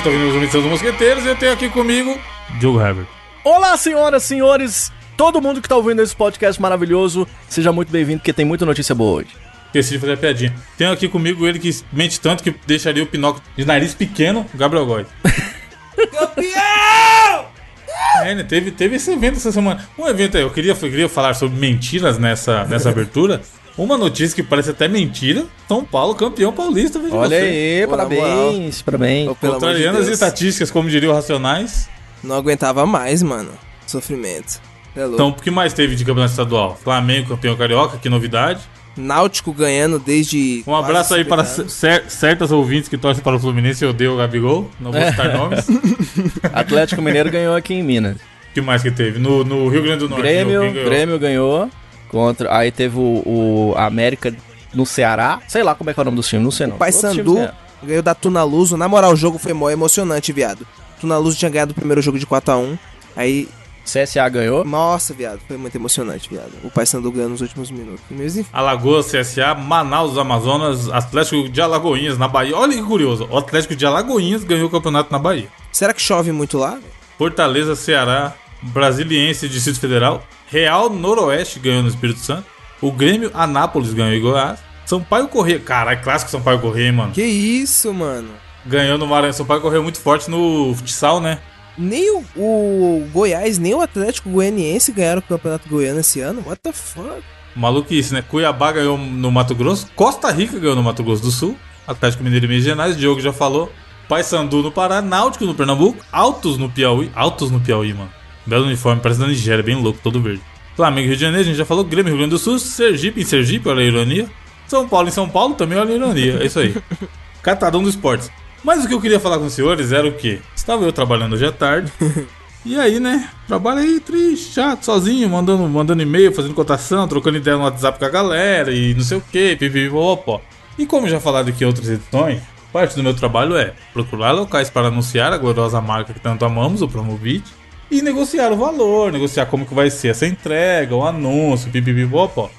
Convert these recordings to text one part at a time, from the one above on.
estão ouvindo os Missão dos Mosqueteiros e eu tenho aqui comigo Diogo Herbert. Olá, senhoras, senhores, todo mundo que tá ouvindo esse podcast maravilhoso, seja muito bem-vindo, porque tem muita notícia boa hoje. Esqueci de fazer a piadinha. Tenho aqui comigo ele que mente tanto que deixaria o Pinóquio de nariz pequeno, Gabriel Góes. Campeão! É, né? Teve, teve esse evento essa semana. Um evento aí, eu queria, eu queria falar sobre mentiras nessa, nessa abertura. Uma notícia que parece até mentira: São Paulo campeão paulista, veja Olha você. aí, Pô, parabéns, parabéns. Pelo amor de Contrariando as estatísticas, como diriam Racionais. Não aguentava mais, mano. Sofrimento. É louco. Então, o que mais teve de campeonato estadual? Flamengo campeão carioca, que novidade. Náutico ganhando desde. Um abraço aí para quase 50 anos. cer- certas ouvintes que torcem para o Fluminense e odeiam o Gabigol. Não vou citar nomes. O Atlético Mineiro ganhou aqui em Minas. que mais que teve? No, no Rio Grande do Norte. Grêmio, quem ganhou? Grêmio ganhou contra. Aí teve o, o América no Ceará. Sei lá como é que é o nome dos times, não sei não. Times Paysandu ganharam. ganhou da Tunaluso. Na moral, o jogo foi mó emocionante, viado. Tunaluso tinha ganhado o primeiro jogo de 4x1. Aí, CSA ganhou. nossa, viado, foi muito emocionante, viado. O Paysandu ganhou nos últimos minutos. Enfim, Alagoas, CSA, Manaus, Amazonas, Atlético de Alagoinhas na Bahia. Olha que curioso. O Atlético de Alagoinhas ganhou o campeonato na Bahia. será que chove muito lá? Fortaleza, Ceará, Brasiliense, Distrito Federal. Real Noroeste ganhou no Espírito Santo. O Grêmio Anápolis ganhou em Goiás. Sampaio Corrêa. Caralho, clássico Sampaio Corrêa, mano. Que isso, mano? Ganhou no Maranhão. Sampaio Corrêa muito forte no futsal, né? Nem o, o Goiás, nem o Atlético Goianiense ganharam o Campeonato Goiano esse ano. What the fuck? Maluquice, né? Cuiabá ganhou no Mato Grosso. Costa Rica ganhou no Mato Grosso do Sul. Atlético Mineiro e Minas Gerais. Diogo já falou. Paysandu no Pará. Náutico no Pernambuco. Altos no Piauí. Altos no Piauí, mano. Belo uniforme, parece da Nigéria, bem louco, todo verde. Flamengo Rio de Janeiro, a gente já falou. Grêmio Rio Grande do Sul. Sergipe em Sergipe, olha a ironia. São Paulo em São Paulo, também olha a ironia. É isso aí. Catadão dos esportes. Mas o que eu queria falar com os senhores era o quê? Estava eu trabalhando hoje à tarde. E aí, né? Trabalho aí triste, chato, sozinho, mandando, mandando e-mail, fazendo cotação, trocando ideia no WhatsApp com a galera e não sei o que, pipipipopó. E como já falado aqui em outras edições, parte do meu trabalho é procurar locais para anunciar a gloriosa marca que tanto amamos, o Promovit, e negociar o valor, negociar como que vai ser essa entrega, o anúncio, pipipipopó.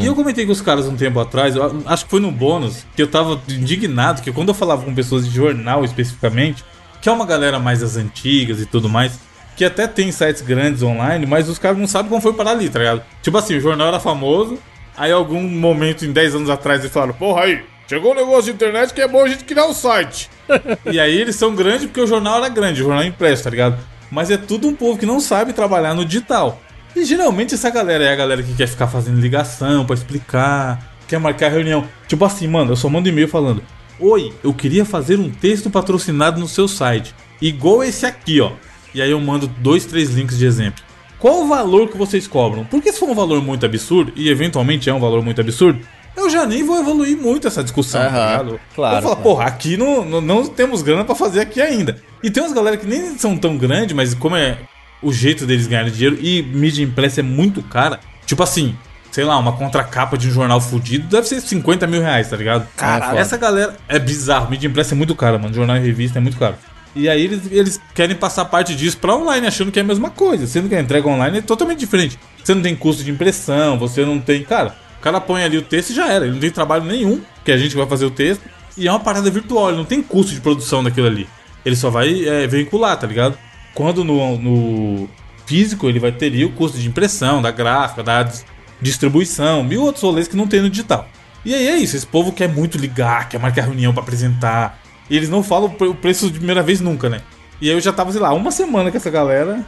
E eu comentei com os caras um tempo atrás, acho que foi no bônus, que eu tava indignado, que quando eu falava com pessoas de jornal especificamente, que é uma galera mais das antigas e tudo mais, que até tem sites grandes online, mas os caras não sabem como foi parar ali, tá ligado? Tipo assim, o jornal era famoso, aí algum momento em 10 anos atrás eles falaram, porra aí, chegou um negócio de internet que é bom a gente criar um site. e aí eles são grandes porque o jornal era grande, o jornal impresso, tá ligado? Mas é tudo um povo que não sabe trabalhar no digital. E geralmente essa galera é a galera que quer ficar fazendo ligação pra explicar, quer marcar reunião. Tipo assim, mano, eu só mando e-mail falando: Oi, eu queria fazer um texto patrocinado no seu site, igual esse aqui, ó. E aí eu mando dois, três links de exemplo. Qual o valor que vocês cobram? Porque se for um valor muito absurdo, e eventualmente é um valor muito absurdo, eu já nem vou evoluir muito essa discussão, tá Aham, ligado? claro, Eu vou falar, claro. porra, aqui não, não, não temos grana pra fazer aqui ainda. E tem umas galera que nem são tão grandes, mas como é o jeito deles ganharem dinheiro e mídia impressa é muito cara, tipo assim, sei lá, uma contracapa de um jornal fudido deve ser 50 mil reais, tá ligado? Caralho. Essa galera é bizarro, mídia impressa é muito cara, mano. Jornal e revista é muito caro. E aí eles, eles querem passar parte disso pra online, achando que é a mesma coisa. Sendo que a entrega online é totalmente diferente. Você não tem custo de impressão, você não tem. Cara, o cara põe ali o texto e já era. Ele não tem trabalho nenhum, que a gente vai fazer o texto. E é uma parada virtual, ele não tem custo de produção daquilo ali. Ele só vai é, veicular, tá ligado? Quando no, no físico ele vai ter o custo de impressão, da gráfica, da dis- distribuição, mil outros rolês que não tem no digital. E aí é isso, esse povo quer muito ligar, quer marcar reunião pra apresentar. E eles não falam o pre- o preço de primeira vez nunca, né? E aí eu já tava, sei lá, uma semana com essa galera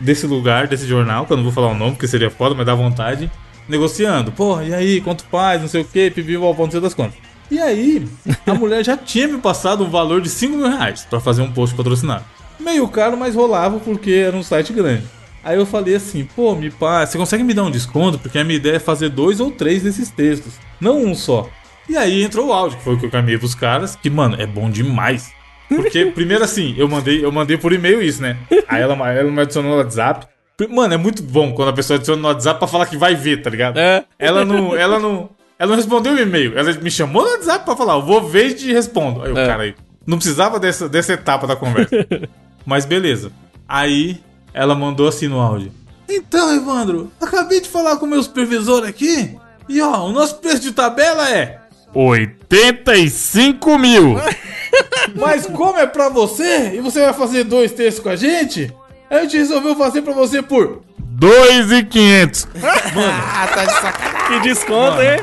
desse lugar, desse jornal, que eu não vou falar o nome, porque seria foda, mas dá vontade, negociando. Porra, e aí, quanto faz, não sei o que, pipi, não sei das contas. E aí, a mulher já tinha me passado um valor de 5 mil reais pra fazer um post patrocinado. Meio caro, mas rolava porque era um site grande. Aí eu falei assim, pô, me pá, você consegue me dar um desconto? Porque a minha ideia é fazer dois ou três desses textos, não um só. E aí entrou o áudio, que foi o que eu caminhei pros caras, que, mano, é bom demais. Porque, primeiro assim, eu mandei, eu mandei por e-mail isso, né? Aí ela, ela me adicionou no WhatsApp. Mano, é muito bom quando a pessoa adiciona no WhatsApp pra falar que vai ver, tá ligado? É. Ela não, ela não, ela não respondeu o e-mail. Ela me chamou no WhatsApp pra falar, eu vou ver e te respondo. Aí o É. cara aí, não precisava dessa, dessa etapa da conversa. Mas beleza. Aí ela mandou assim no áudio. Então, Evandro, acabei de falar com o meu supervisor aqui. E ó, o nosso preço de tabela é 85 mil. Mas como é pra você e você vai fazer dois textos com a gente, a gente resolveu fazer pra você por 2,500. Ah, tá de sacanagem. Que desconto, hein?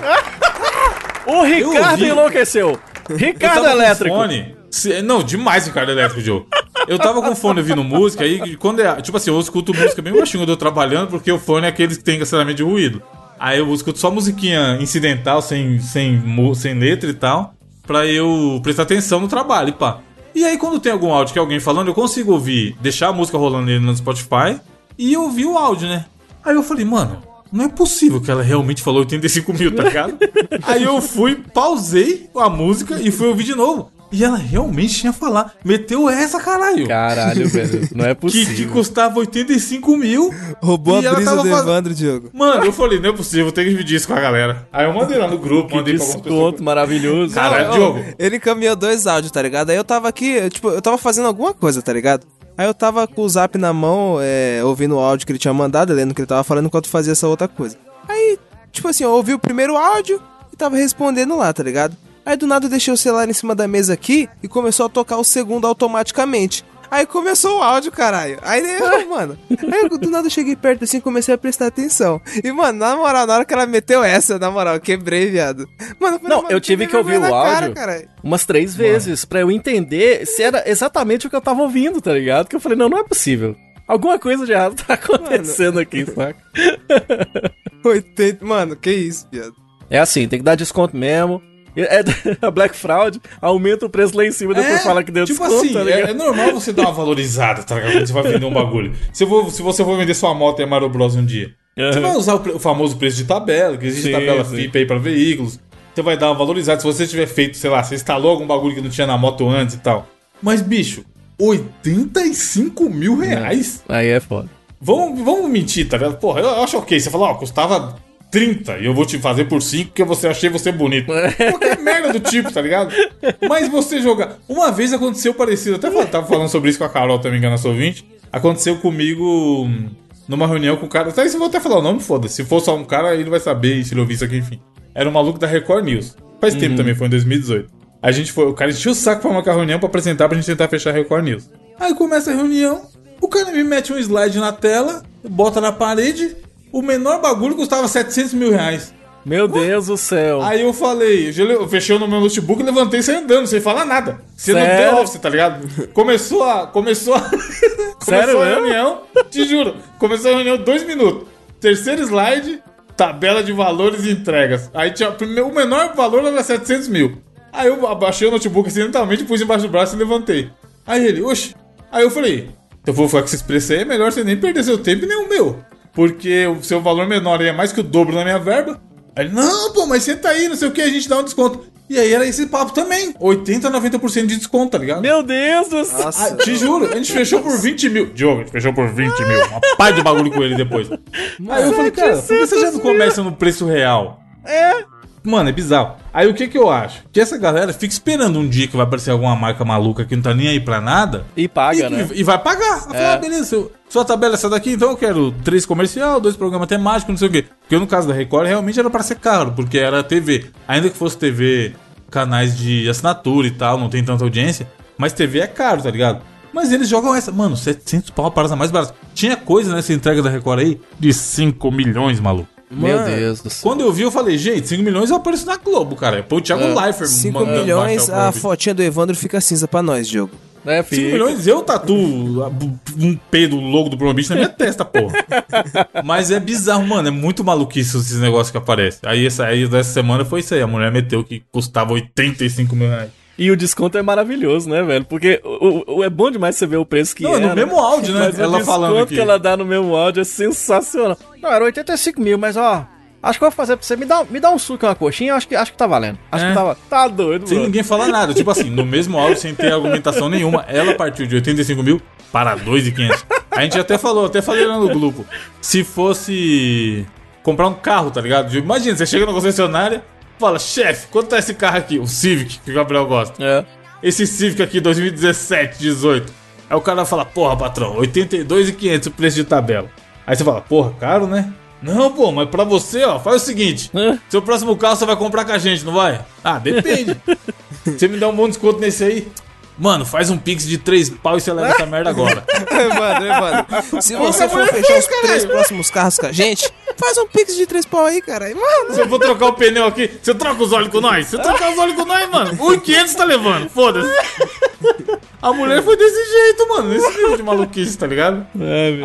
O Ricardo ouvi. enlouqueceu. Eu Ricardo tava com Elétrico. Fone. Se- Não, demais Ricardo Elétrico, Diogo. Eu tava com fone ouvindo música e quando é. Tipo assim, eu escuto música bem baixinho quando eu tô trabalhando, porque o fone é aquele que tem cancelamento de ruído. Aí eu escuto só musiquinha incidental, sem, sem, mu- sem letra e tal, pra eu prestar atenção no trabalho, e pá. E aí, quando tem algum áudio que é alguém falando, eu consigo ouvir, deixar a música rolando nele no Spotify e ouvir o áudio, né? Aí eu falei, mano, não é possível que ela realmente falou 85 mil, tá ligado? aí eu fui, pausei a música e fui ouvir de novo. E ela realmente tinha falar. Meteu essa, caralho. Caralho, velho. Não é Que, possível. que custava 85 mil. Roubou E a brisa do faz- Evandro, Diogo. Mano, eu falei, não é possível, vou ter que dividir isso com a galera. Aí eu mandei lá no grupo, mandei pra algumas pessoas. Maravilhoso. Caralho, Diogo. Ele encaminhou dois áudios, tá ligado? Aí eu tava aqui, eu, tipo, eu tava fazendo alguma coisa, tá ligado? Aí eu tava com o zap na mão, é, ouvindo o áudio que ele tinha mandado, lendo o que ele tava falando enquanto fazia essa outra coisa. Aí, tipo assim, eu ouvi o primeiro áudio e tava respondendo lá, tá ligado? Aí do nada eu deixei o celular em cima da mesa aqui e começou a tocar o segundo automaticamente. Aí começou o áudio, caralho. Aí eu, mano. Aí eu, do nada eu cheguei perto assim e comecei a prestar atenção. E, mano, na moral, na hora que ela meteu essa, na moral, eu quebrei, viado. Mano, falei, Não, mano, eu tive que ouvir o áudio. caralho. Umas três vezes pra eu entender se era exatamente o que eu tava ouvindo, tá ligado? Que eu falei, não, não é possível. Alguma coisa de errado tá acontecendo aqui, saca? 80. Mano, que isso, viado. É assim, tem que dar desconto mesmo. É, a Black Fraud aumenta o preço lá em cima e depois fala que deu tipo desconto, assim, tá é, é normal você dar uma valorizada, tá ligado? Quando você vai vender um bagulho. Se, eu vou- se você for vender sua moto em Amaro Bros um dia, você vai usar o, o famoso preço de tabela, que existe Sim, tabela sim. FIP aí pra veículos. Você vai dar uma valorizada. Se você tiver feito, sei lá, você instalou algum bagulho que não tinha na moto antes e tal. Mas, bicho, 85 mil reais? Aí é foda. Vamos, vamos mentir, tá ligado? Porra, eu acho ok. Você falou, ó, custava 30 e eu vou te fazer por 5 porque você achei você bonito. Qualquer merda do tipo, tá ligado? Mas você jogar. Uma vez aconteceu parecido, até tava falando sobre isso com a Carol também, que é nossa ouvinte. Aconteceu comigo hum, numa reunião com o cara. Até se eu vou até falar o nome, foda-se. Se for só um cara, ele vai saber se ele ouvir isso aqui, enfim. Era um maluco da Record News. Faz tempo também, foi em 2018. A gente foi, o cara encheu o saco pra marcar a reunião pra apresentar pra gente tentar fechar a Record News. Aí começa a reunião, o cara me mete um slide na tela, bota na parede, o menor bagulho custava 700 mil reais. Meu Deus do céu. Aí eu falei, eu fechei no meu notebook, levantei e saí andando, sem falar nada. Sendo Sério? The Office, tá ligado? Começou a. Começou a. Sério começou a mesmo? reunião, te juro. Começou a reunião dois minutos. Terceiro slide, tabela de valores e entregas. Aí tinha. O menor valor era 700 mil. Aí eu abaixei o notebook acidentalmente, pus embaixo do braço e levantei. Aí ele, oxe. Aí eu falei, eu vou falar que esse preço aí é melhor você nem perder seu tempo e nem o meu. Porque o seu valor menor é mais que o dobro da minha verba. Aí ele, não, pô, mas senta aí, não sei o que, a gente dá um desconto. E aí era esse papo também. 80, 90% de desconto, tá ligado? Meu Deus do céu. Ah, te juro, a gente fechou por 20 mil. Diogo, a gente fechou por 20 mil. Uma pá de bagulho com ele depois. Aí eu falei, cara, por que você já não começa no preço real? É. Mano, é bizarro. Aí o que que eu acho? Que essa galera fica esperando um dia que vai aparecer alguma marca maluca que não tá nem aí pra nada. E paga, e, né? e vai pagar. Vai falar, ah, beleza, sua tabela é essa daqui, então eu quero três comercial, dois programas temáticos, não sei o quê. Porque no caso da Record, realmente era pra ser caro, porque era TV. Ainda que fosse TV, canais de assinatura e tal, não tem tanta audiência, mas TV é caro, tá ligado? Mas eles jogam essa, mano, 700 pau, para mais barato. Tinha coisa nessa entrega da Record aí de 5 milhões, maluco. Meu Deus do céu. Quando eu vi, eu falei, gente, 5 milhões eu apareço na Globo, cara. Pô, o Thiago Leifert 5 mandando milhões, a fotinha do Evandro fica cinza pra nós, Diogo. É, 5 fica. milhões, eu tatuo um P do logo do Promobit na minha testa, porra. Mas é bizarro, mano. É muito maluquice esses negócios que aparecem. Aí, essa, aí dessa semana foi isso aí. A mulher meteu que custava 85 mil reais. E o desconto é maravilhoso, né, velho? Porque o, o- é bom demais você ver o preço que Não, é. no né? mesmo áudio, né? Mas o Ela desconto falando aqui. que ela dá no mesmo áudio é sensacional. Não, era 85 mil, mas ó. Acho que eu vou fazer pra você. Me dá, me dá um suco e uma coxinha, acho que, acho que tá valendo. Acho É. que tá, tá doido, Sem mano. ninguém falar nada. Tipo assim, no mesmo áudio, sem ter argumentação nenhuma, ela partiu de 85 mil para 2,500. A gente até falou, até falei lá no grupo. Se fosse comprar um carro, tá ligado? Imagina, você chega na concessionária, fala, chefe, quanto tá esse carro aqui? O Civic, que o Gabriel gosta. É. Esse Civic aqui, 2017, 18. Aí o cara fala, porra, patrão, 82,500 o preço de tabela. Aí você fala, porra, caro, né? Não, pô, mas pra você, ó, faz o seguinte. Hã? Seu próximo carro você vai comprar com a gente, não vai? Ah, depende. você me dá um bom desconto nesse aí? Mano, faz um pix de três pau e você leva essa merda agora. mano, é, mano. Se você for fechar os três próximos carros com a gente, faz um pix de três pau aí, cara. Mano. Se eu for trocar o pneu aqui, você troca os olhos com nós? Se eu trocar os olhos com nós, mano, 1,500 tá levando, foda-se. A mulher foi desse jeito, mano, nesse nível de maluquice, tá ligado?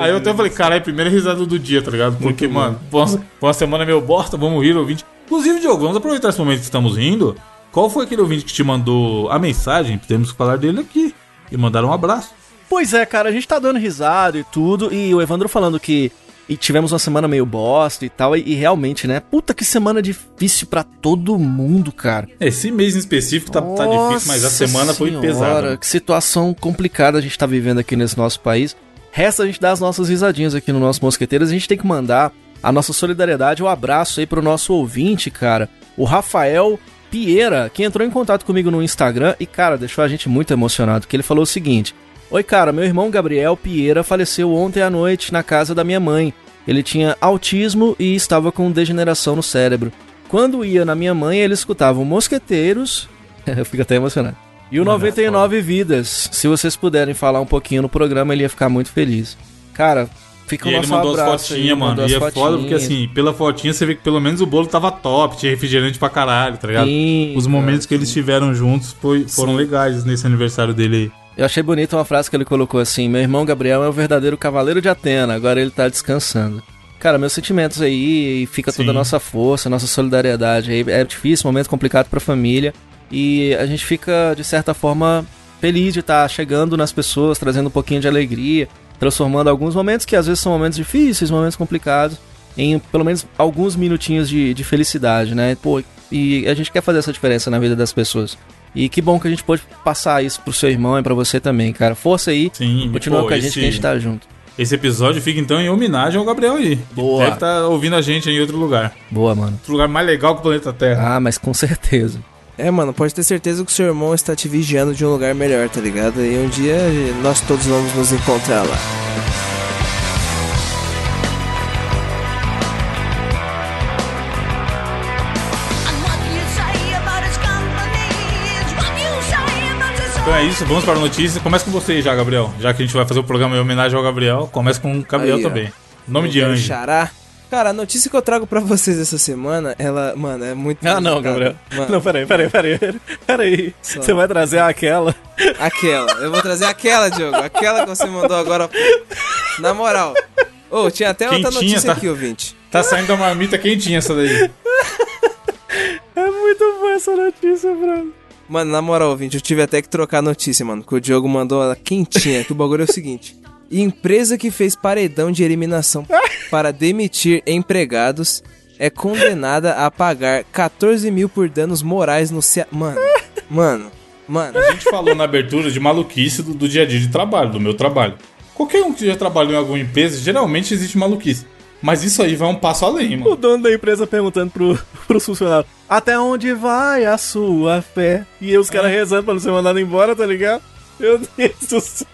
Aí eu até falei, caralho, primeira risada do dia, tá ligado? Porque, mano, foi uma, uma semana meio bosta, vamos rir, ouvinte. Inclusive, Diogo, vamos aproveitar esse momento que estamos rindo. Qual foi aquele ouvinte que te mandou a mensagem? Temos que falar dele aqui. E mandaram um abraço. Pois é, cara, a gente tá dando risada e tudo, e o Evandro falando que e tivemos uma semana meio bosta e tal, e, e realmente, né? Puta que semana difícil pra todo mundo, cara. Esse mês em específico tá, tá difícil, mas a semana foi Senhora, pesada. né? Que situação complicada a gente tá vivendo aqui nesse nosso país. Resta a gente dar as nossas risadinhas aqui no nosso Mosqueteiros. A gente tem que mandar a nossa solidariedade, o um abraço aí pro nosso ouvinte, cara. O Rafael Pieira, que entrou em contato comigo no Instagram e, cara, deixou a gente muito emocionado, que ele falou o seguinte... Oi, cara, meu irmão Gabriel Pieira faleceu ontem à noite na casa da minha mãe. Ele tinha autismo e estava com degeneração no cérebro. Quando ia na minha mãe, ele escutava o Mosqueteiros. Eu fico até emocionado. E o 99 Vidas. Se vocês puderem falar um pouquinho no programa, ele ia ficar muito feliz. Cara, fica E ele mandou as abraço fotinhas, aí, mano. E as é foda porque, fotinhas. assim, pela fotinha você vê que pelo menos o bolo tava top, tinha refrigerante pra caralho, tá ligado? Sim, Os cara, momentos que eles tiveram juntos foi, foram legais nesse aniversário dele aí. Eu achei bonita uma frase que ele colocou assim: Meu irmão Gabriel é o verdadeiro cavaleiro de Atena, agora ele tá descansando. Cara, meus sentimentos aí, e fica toda a Sim. nossa força, nossa solidariedade aí. É difícil, momento complicado pra família. E a gente fica, de certa forma, feliz de estar chegando nas pessoas, trazendo um pouquinho de alegria, transformando alguns momentos que às vezes são momentos difíceis, momentos complicados, em pelo menos alguns minutinhos de, de felicidade, né? Pô, e a gente quer fazer essa diferença na vida das pessoas. E que bom que a gente pôde passar isso pro seu irmão e pra você também, cara. Força aí. Sim, Continua pô, com a gente esse- que a gente tá junto. Esse episódio fica então em homenagem ao Gabriel aí. Boa. Deve estar ouvindo a gente em outro lugar. Boa, mano. Outro lugar mais legal que o planeta Terra. Ah, mas com certeza. É, mano, pode ter certeza que o seu irmão está te vigiando de um lugar melhor, tá ligado? E um dia nós todos vamos nos encontrar lá. Então é isso, vamos para a notícia. Começa com você já, Gabriel. Já que a gente vai fazer o programa em homenagem ao Gabriel, começa com o Gabriel Aí, ó. também. Nome de Meu anjo. Xará. Cara, a notícia que eu trago pra vocês essa semana, ela, mano, é muito. Ah, não, Gabriel. Mano, Não, peraí, peraí, peraí. Peraí. Só. Você vai trazer aquela. Aquela. Eu vou trazer aquela, Diogo. Aquela que você mandou agora. Na moral. Ô, tinha até outra Quentinha, notícia tá? aqui, ouvinte. Tá saindo da marmita quentinha essa daí. É muito boa essa notícia, Bruno. Mano, na moral, ouvinte, eu tive até que trocar a notícia, mano. Que o Diogo mandou ela quentinha. Que o bagulho é o seguinte: empresa que fez paredão de eliminação para demitir empregados é condenada a pagar 14 mil por danos morais no Cea... Mano, mano, mano. A gente falou na abertura de maluquice do, do dia a dia de trabalho, do meu trabalho. Qualquer um que já trabalhou em alguma empresa, geralmente existe maluquice. Mas isso aí vai um passo além, O mano. dono da empresa perguntando pro, pros funcionários: Até onde vai a sua fé? E os caras rezando pra não ser mandado embora, tá ligado? Meu Deus do céu.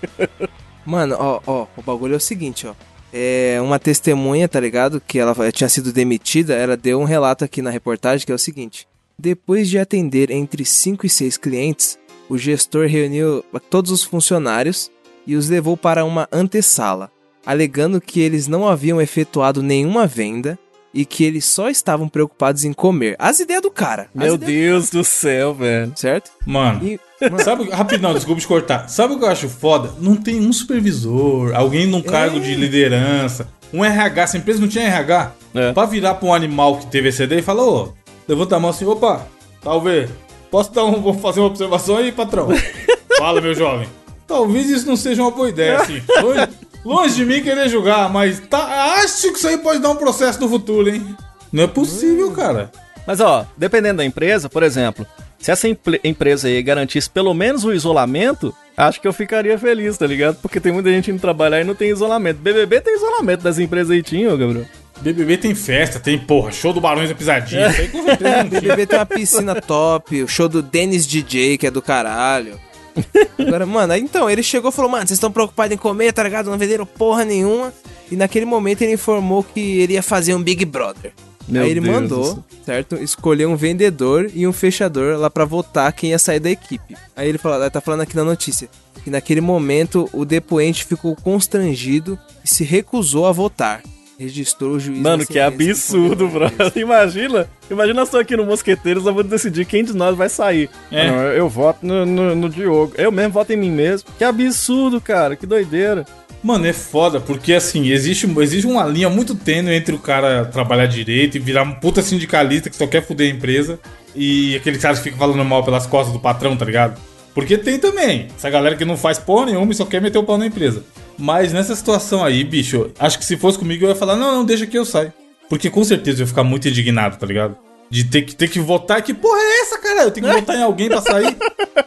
Mano, ó, ó, o bagulho é o seguinte, ó. É uma testemunha, tá ligado? Que ela tinha sido demitida, ela deu um relato aqui na reportagem que é o seguinte: Depois de atender entre 5 e 6 clientes, o gestor reuniu todos os funcionários e os levou para uma antessala, alegando que eles não haviam efetuado nenhuma venda e que eles só estavam preocupados em comer. As ideias do cara. Meu Deus do céu, velho. Certo? Mano, E, sabe, rapidão, desculpa te cortar. Sabe o que eu acho foda? Não tem um supervisor, alguém num cargo É. de liderança, um RH, essa empresa não tinha RH, É. pra virar pra um animal que teve esse ideia e falar, ô, levanta a mão assim, opa, talvez, posso dar um, vou fazer uma observação aí, patrão? Fala, meu jovem. Talvez isso não seja uma boa ideia, assim. Longe, longe de mim querer julgar, mas tá, acho que isso aí pode dar um processo no futuro, hein? Não é possível, cara. Mas ó, dependendo da empresa, por exemplo, se essa empresa aí garantisse pelo menos o isolamento, acho que eu ficaria feliz, tá ligado? Porque tem muita gente indo trabalhar e não tem isolamento. BBB tem isolamento das empresas aí, tinha, ô, Gabriel. BBB tem festa, tem, porra, show do Barões da Pisadinha. Isso aí com certeza não tinha. BBB tem uma piscina top, o show do Dennis DJ, que é do caralho. Agora, mano, então, ele chegou e falou, mano, vocês estão preocupados em comer, tá ligado? Não venderam porra nenhuma. E naquele momento ele informou que ele ia fazer um Big Brother. Meu Aí ele Deus do mandou, certo? Escolher um vendedor e um fechador lá pra votar quem ia sair da equipe. Aí ele fala, tá falando aqui na notícia que naquele momento o depoente ficou constrangido e se recusou a votar. Registrou o juiz. Mano, que absurdo, bro. Imagina, imagina tô aqui no Mosqueteiros, eu vou decidir quem de nós vai sair. É. Não, eu, eu voto no, no, no Diogo. Eu mesmo voto em mim mesmo. Que absurdo, cara. Que doideira. Mano, é foda, porque assim, existe, existe uma linha muito tênue entre o cara trabalhar direito e virar um puta sindicalista que só quer fuder a empresa e aquele cara que fica falando mal pelas costas do patrão, tá ligado? Porque tem também essa galera que não faz porra nenhuma e só quer meter o pau na empresa. Mas nessa situação aí, bicho, acho que se fosse comigo eu ia falar, não, não, deixa que eu saio. Porque com certeza eu ia ficar muito indignado, tá ligado? De ter que, ter que votar, que porra é essa, cara? Eu tenho que votar em alguém pra sair.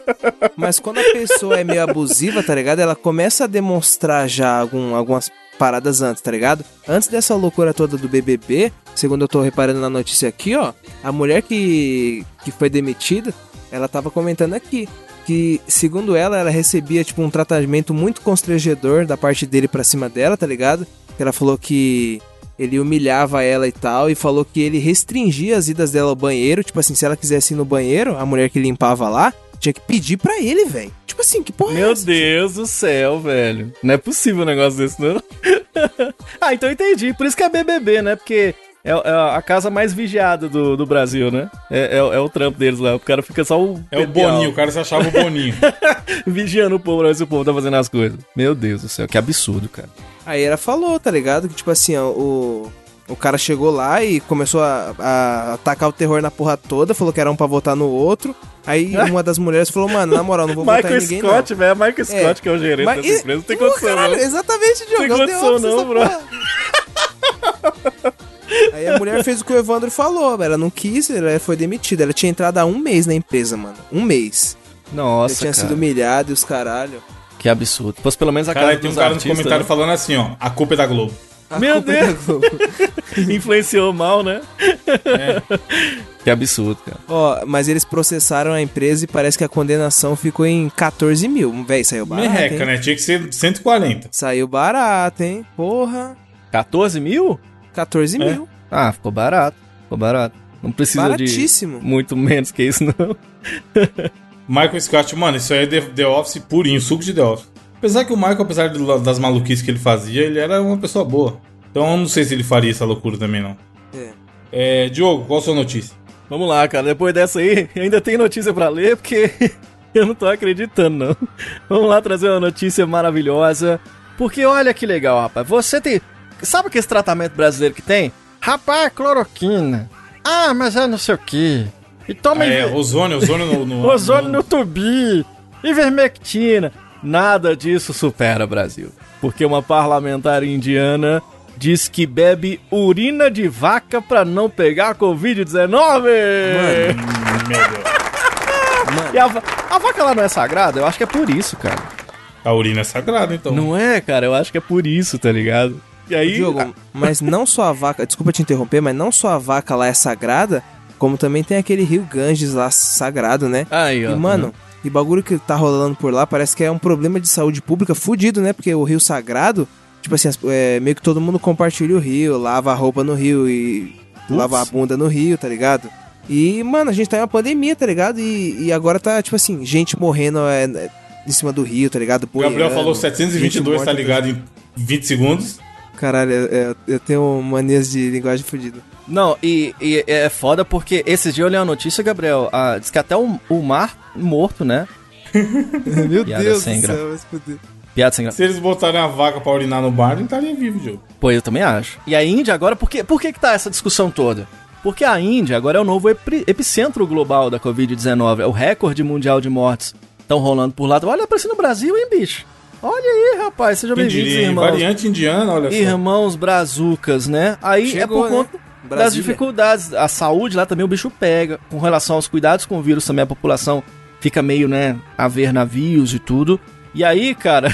Mas quando a pessoa é meio abusiva, tá ligado? Ela começa a demonstrar já algum, algumas paradas antes, tá ligado? Antes dessa loucura toda do BBB, segundo eu tô reparando na notícia aqui, ó, a mulher que, que foi demitida, ela tava comentando aqui que, segundo ela, ela recebia, tipo, um tratamento muito constrangedor da parte dele pra cima dela, tá ligado? Ela falou que ele humilhava ela e tal, e falou que ele restringia as idas dela ao banheiro, tipo assim, se ela quisesse ir no banheiro, a mulher que limpava lá, tinha que pedir pra ele, velho. Tipo assim, que porra é Meu essa? Deus do céu, velho. Não é possível um negócio desse, não. ah, então eu entendi. Por isso que é BBB, né? Porque é, é a casa mais vigiada do, do Brasil, né? É, é, é o trampo deles lá. O cara fica só o. É o Boninho, o cara se achava o Boninho. Vigiando o povo pra ver se o povo tá fazendo as coisas. Meu Deus do céu, que absurdo, cara. Aí ela falou, tá ligado? Que tipo assim, ó, o, o cara chegou lá e começou a, a atacar o terror na porra toda, falou que era um pra votar no outro. Aí uma das mulheres falou, mano, na moral, não vou votar em Michael ninguém Scott, velho. Michael É. Scott, que é o gerente Mas, dessa e- empresa. Não tem condição, caralho, não. Exatamente, Diogo. Tem é o The condição não, bro. Aí a mulher fez o que o Evandro falou, ela não quis, ela foi demitida. Ela tinha entrado há um mês na empresa, mano. Um mês. Nossa, ela tinha cara. sido humilhada e os caralho. Que absurdo. Fosse pelo menos a Cara, casa aí tem um cara nos artistas, comentários né? falando assim, ó, a culpa é da Globo. A Meu culpa é da Deus. Globo. Influenciou mal, né? Que absurdo, cara. Ó, mas eles processaram a empresa e parece que a condenação ficou em 14 mil. Véi, saiu barato, Merreca, hein? né? Tinha que ser 140. Saiu barato, hein? Porra. 14 mil? 14 É. mil. Ah, ficou barato. Ficou barato. Não precisa de Baratíssimo. muito menos que isso, não. Michael Scott, mano, isso aí é The, The Office purinho, suco de The Office. Apesar que o Michael, apesar de- das maluquices que ele fazia, ele era uma pessoa boa. Então eu não sei se ele faria essa loucura também, não. É. É, Diogo, qual a sua notícia? Vamos lá, cara. Depois dessa aí, ainda tem notícia pra ler, porque eu não tô acreditando, não. Vamos lá trazer uma notícia maravilhosa. Porque olha que legal, rapaz. Você tem. Sabe que esse tratamento brasileiro que tem? Rapaz, cloroquina. Ah, mas é não sei o quê. E toma Ah, é, ozônio, ozônio no... no ozônio no tubi. Ivermectina. Nada disso supera Brasil. Porque uma parlamentar indiana diz que bebe urina de vaca pra não pegar Covid-19. Meu Deus. E a, a vaca lá não é sagrada? Eu acho que é por isso, cara. A urina é sagrada, então. Não é, cara? Eu acho que é por isso, tá ligado? E aí. Diogo, mas não só a vaca, desculpa te interromper, mas não só a vaca lá é sagrada, como também tem aquele rio Ganges lá sagrado, né? Aí, ó. E, mano, e bagulho que tá rolando por lá parece que é um problema de saúde pública fudido, né? Porque o rio sagrado, tipo assim, as- é, meio que todo mundo compartilha o rio, lava a roupa no rio e lava a bunda no rio, tá ligado? E, mano, a gente tá em uma pandemia, tá ligado? E, e agora tá, tipo assim, gente morrendo é, é, em cima do rio, tá ligado? O Gabriel falou gente 722, tá ligado em 20 segundos. Caralho, é- é- eu tenho manias de linguagem fodida. Não, e, e é foda porque esses dias eu li uma notícia, Gabriel. Ah, diz que até o, o mar morto, né? Meu Piada Deus do sem céu, graça. vai se fuder. Piada sem graça. Se eles botarem a vaca pra urinar no bar, ele estaria vivo, Diogo. Pois eu também acho. E a Índia agora, por que, por que, que tá essa discussão toda? Porque a Índia agora é o novo epi- epicentro global da Covid-19. É o recorde mundial de mortes. Estão rolando por lá. Olha, aparecendo no Brasil, hein, bicho? Olha aí, rapaz. Sejam bem-vindos, irmãos. Variante indiana, olha só. Irmãos brazucas, né? Aí Chegou, é por né? conta das dificuldades. A saúde lá também o bicho pega. Com relação aos cuidados com o vírus também a população fica meio, né, a ver navios e tudo. E aí, cara,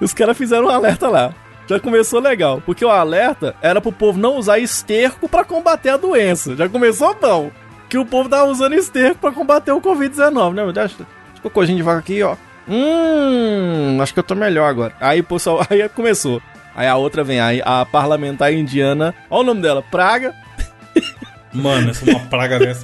os caras fizeram um alerta lá. Já começou legal, porque o alerta era pro povo não usar esterco pra combater a doença. Já começou bom. Que o povo tava usando esterco pra combater o Covid-19, né? Deixa, deixa um de vaca aqui, ó. Hum, acho que eu tô melhor agora. Aí, pessoal, aí começou. Aí a outra vem, aí a parlamentar indiana, olha o nome dela, Praga. Mano, essa é uma praga dessa.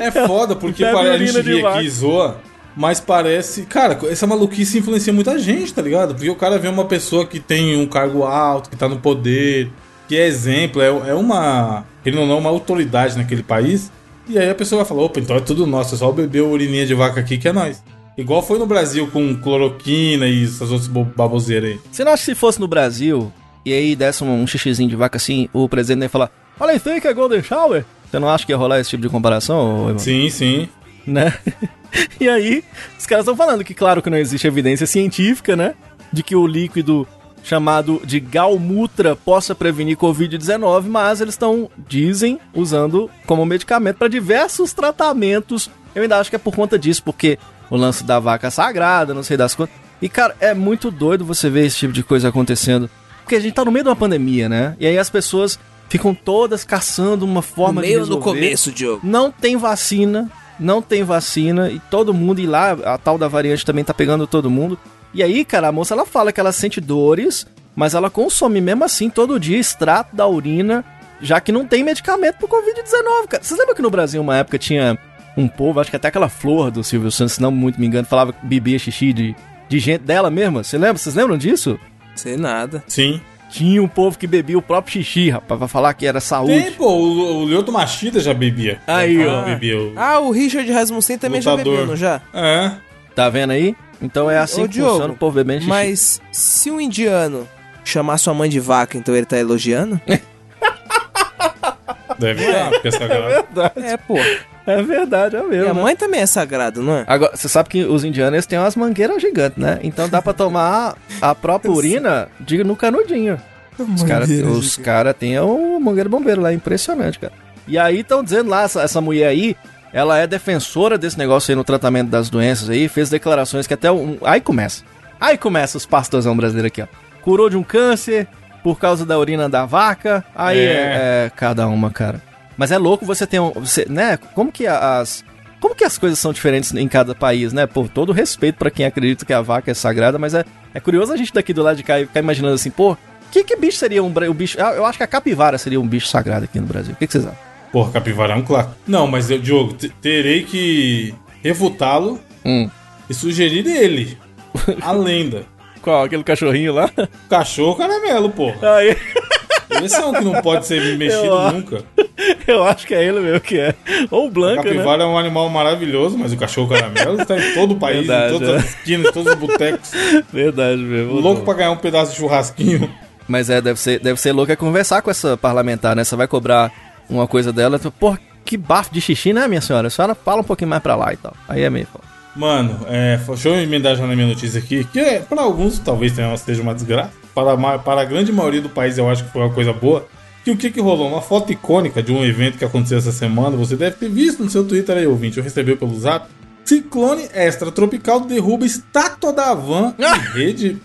É foda, porque pare- a gente vê aqui e zoa, mas parece. Cara, essa maluquice influencia muita gente, tá ligado? Porque o cara vê uma pessoa que tem um cargo alto, que tá no poder, que é exemplo, é, é uma. Ele não é uma autoridade naquele país. E aí a pessoa vai falar: opa, então é tudo nosso, é só beber urininha de vaca aqui que é nós. Igual foi no Brasil com cloroquina e essas outras bo- baboseiras aí. Você não acha que se fosse no Brasil e aí desse um, um xixizinho de vaca assim, o presidente ia falar: Olha, isso aí que é Golden Shower? Você não acha que ia rolar esse tipo de comparação, irmão? Sim, sim. né? e aí, os caras estão falando que, claro, que não existe evidência científica, né? De que o líquido chamado de Galmutra possa prevenir Covid-19, mas eles estão, dizem, usando como medicamento para diversos tratamentos. Eu ainda acho que é por conta disso, porque o lance da vaca sagrada, não sei das quantas. E, cara, é muito doido você ver esse tipo de coisa acontecendo. Porque a gente tá no meio de uma pandemia, né? E aí as pessoas ficam todas caçando uma forma de Meio no resolver. começo, Diogo. Não tem vacina, não tem vacina e todo mundo e lá a tal da variante também tá pegando todo mundo. E aí, cara, a moça ela fala que ela sente dores, mas ela consome mesmo assim todo dia extrato da urina, já que não tem medicamento pro COVID-19, cara. Vocês lembram que no Brasil uma época tinha um povo, acho que até aquela flor do Silvio Santos, se não muito me engano, falava que bebia xixi de, de gente dela mesma? Você lembra? Vocês lembram disso? Sei nada. Sim. Tinha um povo que bebia o próprio xixi, rapaz, pra falar que era saúde. Tem, pô, o, o Lyoto Machida já bebia. Aí, Já ó. bebia o- Ah, o Richard Rasmussen também já Lutador. bebeu, não já? É. Tá vendo aí? Então é assim Ô, que Diogo, funciona o povo bebendo xixi. Mas se um indiano chamar sua mãe de vaca, então ele tá elogiando? Deve estar, porque essa galera. é, pô. É verdade, é mesmo. Minha né? mãe também é sagrado, não é? Agora, você sabe que os indianos têm umas mangueiras gigantes, né? Então dá pra tomar a própria urina de, no canudinho. Os caras os cara têm o mangueiro bombeiro lá, impressionante, cara. E aí estão dizendo lá, essa, essa mulher aí, ela é defensora desse negócio aí no tratamento das doenças aí, fez declarações que até um. Aí começa. Aí começa os pastorzão brasileiros aqui, ó. Curou de um câncer por causa da urina da vaca. Aí é, É. é cada uma, cara. Mas é louco você ter um. Você, né? Como que as. Como que as coisas são diferentes em cada país, né? Por todo respeito pra quem acredita que a vaca é sagrada, mas é, é curioso a gente daqui do lado de cá ficar imaginando assim, pô, que, que bicho seria um o bicho? ah, Eu acho que a capivara seria um bicho sagrado aqui no Brasil. O que, que vocês acham? Porra, capivara é um clássico. Não, mas eu, Diogo, te- terei que refutá-lo Hum. e sugerir ele. A lenda. Qual? Aquele cachorrinho lá? Cachorro caramelo, porra. Aí, Esse é um que não pode ser mexido Eu nunca. eu acho que é ele mesmo que é. Ou o A Blanca, né? capivara é um animal maravilhoso, mas o cachorro caramelo está em todo o país, Verdade, em todas é. as esquinas, em todos os botecos. Verdade mesmo. Louco pra ganhar um pedaço de churrasquinho. Mas é, deve ser, deve ser louco é conversar com essa parlamentar, né? Você vai cobrar uma coisa dela, tu, pô, que bafo de xixi, né, minha senhora? A senhora fala um pouquinho mais pra lá e tal. Aí é meio foda. Mano, é, deixa eu emendar já na minha notícia aqui, que é, para alguns talvez tenha- seja uma desgraça, para a, para a grande maioria do país eu acho que foi uma coisa boa. Que o que que rolou? Uma foto icônica de um evento que aconteceu essa semana, você deve ter visto no seu Twitter aí, ouvinte, ou recebeu pelo zap. Ciclone extratropical derruba estátua da Havan em rede,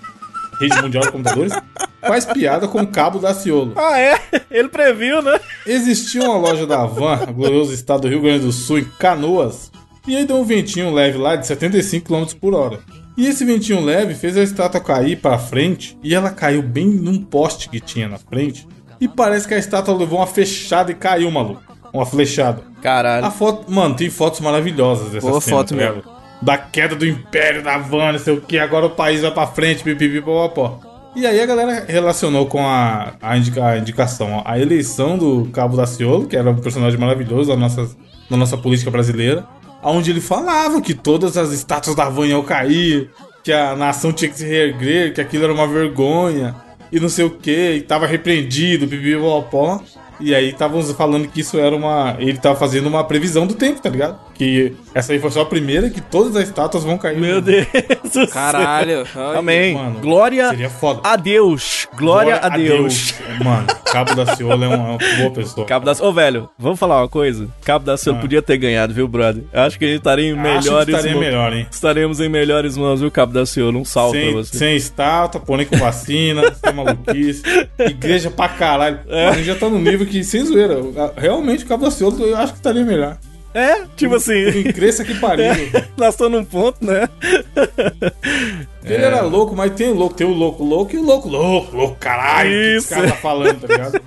rede mundial de computadores, faz piada com o cabo da Ciolo. Ah, é? Ele previu, né? Existia uma loja da Havan, no glorioso estado do Rio Grande do Sul, em Canoas, e aí deu um ventinho leve lá de 75 km por hora. E esse ventinho leve fez a estátua cair pra frente, e ela caiu bem num poste que tinha na frente, e parece que a estátua levou uma fechada e caiu, maluco. Uma flechada. Caralho. A foto, mano, tem fotos maravilhosas dessa Boa cena, foto tá mesmo. Da queda do império da Havan, não sei o que, agora o país vai pra frente, pipipi, popopó. E aí a galera relacionou com a, a, indica- a indicação, ó, a eleição do Cabo da Ciolo, que era um personagem maravilhoso da nossa, da nossa política brasileira, onde ele falava que todas as estátuas da Havan iam cair, que a nação tinha que se reerguer, que aquilo era uma vergonha, e não sei o que, e tava repreendido, popopó. E aí estavam falando que isso era uma. Ele tava fazendo uma previsão do tempo, tá ligado? Que essa aí foi só a primeira, que todas as estátuas vão cair. Meu Deus do céu. Caralho. Ai, Amém. Mano, Glória Seria foda. a Deus. Glória, a Deus. Mano, Cabo da Ciolo é uma, é uma boa pessoa. Cabo da Ô, velho, vamos falar uma coisa? Cabo da Ciolo Ah. podia ter ganhado, viu, brother? Eu Acho que a gente estaria em Acho melhores que estaria melhor, hein? Estaremos em melhores mãos, viu, Cabo da Ciolo? Um salve pra Sem, você. sem estátua, porém com vacina, sem maluquice. Igreja pra caralho. É. A gente já tá no nível que, sem zoeira, realmente o Cabo da Ciolo eu acho que estaria melhor. É, tipo assim, Cresça que pariu. nós estamos num ponto, né? Ele era louco, mas tem o louco, tem o louco louco e o louco louco, louco, caralho. que Isso. Esse cara tá falando, tá ligado?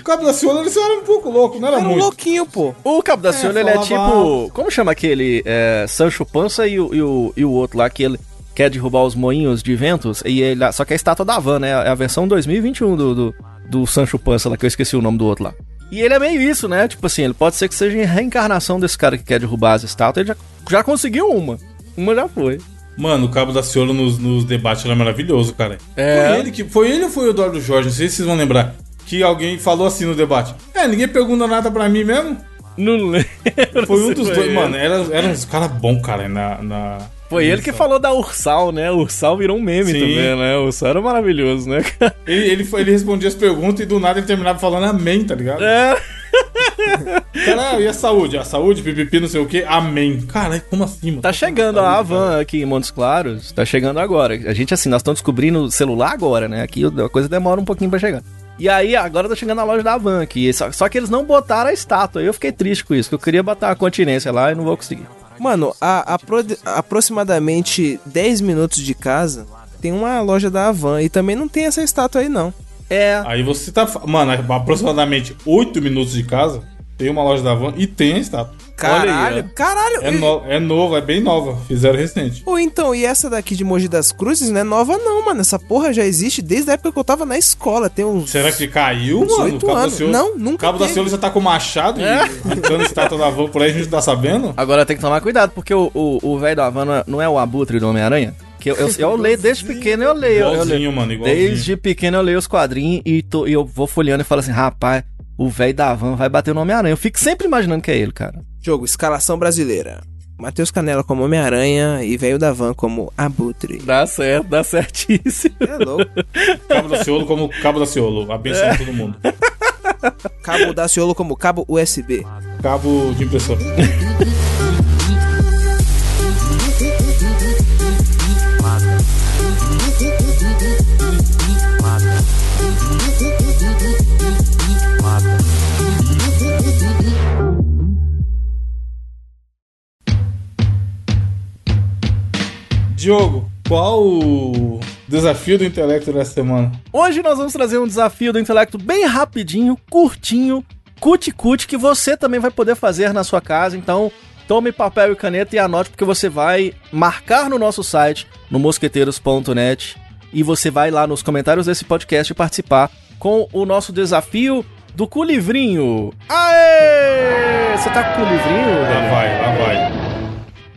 O Cabo da Ciolo, ele só era um pouco louco, não era, Era um muito. louquinho, pô. O Cabo da Ciolo, ele é tipo. alto. Como chama aquele? É, Sancho Pança e o, e, o, e o outro lá que ele quer derrubar os moinhos de ventos. E ele, só que é a estátua da Van, né? É a versão 2021 do, do, do Sancho Pança lá, que eu esqueci o nome do outro lá. E ele é meio isso, né? Tipo assim, ele pode ser que seja a reencarnação desse cara que quer derrubar as estátuas. Ele já, já conseguiu uma. Uma já foi. Mano, o Cabo da Ciolo nos, nos debates era maravilhoso, cara. É. Foi ele que. Foi ele ou foi o Eduardo Jorge? Não sei se vocês vão lembrar. Que alguém falou assim no debate. É, ninguém pergunta nada pra mim mesmo. Não lembro. Foi um dos dois. Mano, era, era uns caras bons, cara, na. na Foi ele que falou da Ursal, né? O Ursal virou um meme Sim. também, né? O Ursal era maravilhoso, né? cara? Ele, ele, foi- ele respondia as perguntas e do nada ele terminava falando amém, tá ligado? É. Cara, ah, e a saúde? A saúde, pipipi, não sei o que, amém. Caralho, como assim, mano? Tá chegando a Avan aqui em Montes Claros. Tá chegando agora. A gente, assim, nós estamos descobrindo o celular agora, né? Aqui a coisa demora um pouquinho pra chegar. E aí, agora tá chegando a loja da Avan aqui. Só, só que eles não botaram a estátua. Eu fiquei triste com isso, que eu queria botar a continência lá e não vou conseguir. Mano, a, a pro- aproximadamente 10 minutos de casa tem uma loja da Havan e também não tem essa estátua aí, não. É. Aí você tá. Mano, aproximadamente 8 minutos de casa, tem uma loja da Van e tem a estátua. Caralho, aí, caralho. É, e- no, é nova, é bem nova. Fizeram recente. Ou então, e essa daqui de Mogi das Cruzes não é nova não, mano. Essa porra já existe desde a época que eu tava na escola. Tem uns... Será que caiu, Uns mano? Cabo da anos. Ciolo- Não, nunca O Cabo da teve. Ciolo já tá com machado É. e pintando estátua da Van por aí, a gente tá sabendo? Agora tem que tomar cuidado, porque o o o velho da Havan não é- é o abutre do Homem-Aranha? Que eu, eu, eu leio desde pequeno, eu leio. eu leio. Igualzinho, mano, igualzinho. Desde pequeno eu leio os quadrinhos e, tô- e eu vou folheando e falo assim, rapaz, o velho da van vai bater no Homem-Aranha. Eu fico sempre imaginando que é ele, cara. Jogo, escalação brasileira. Matheus Canela como Homem-Aranha e velho da Van como Abutre. Dá certo, dá certíssimo. É louco. Cabo da Ciolo como Cabo da Ciolo, abençoando todo mundo. Cabo Daciolo como cabo USB. Cabo de impressora. Diogo, qual o desafio do intelecto dessa semana? Hoje nós vamos trazer um desafio do intelecto bem rapidinho, curtinho, cuti-cuti, que você também vai poder fazer na sua casa. Então, tome papel e caneta e anote, porque você vai marcar no nosso site, no mosqueteiros.net, e você vai lá nos comentários desse podcast participar com o nosso desafio do cu livrinho. Aê! Você tá com o cu livrinho? Lá vai, lá vai.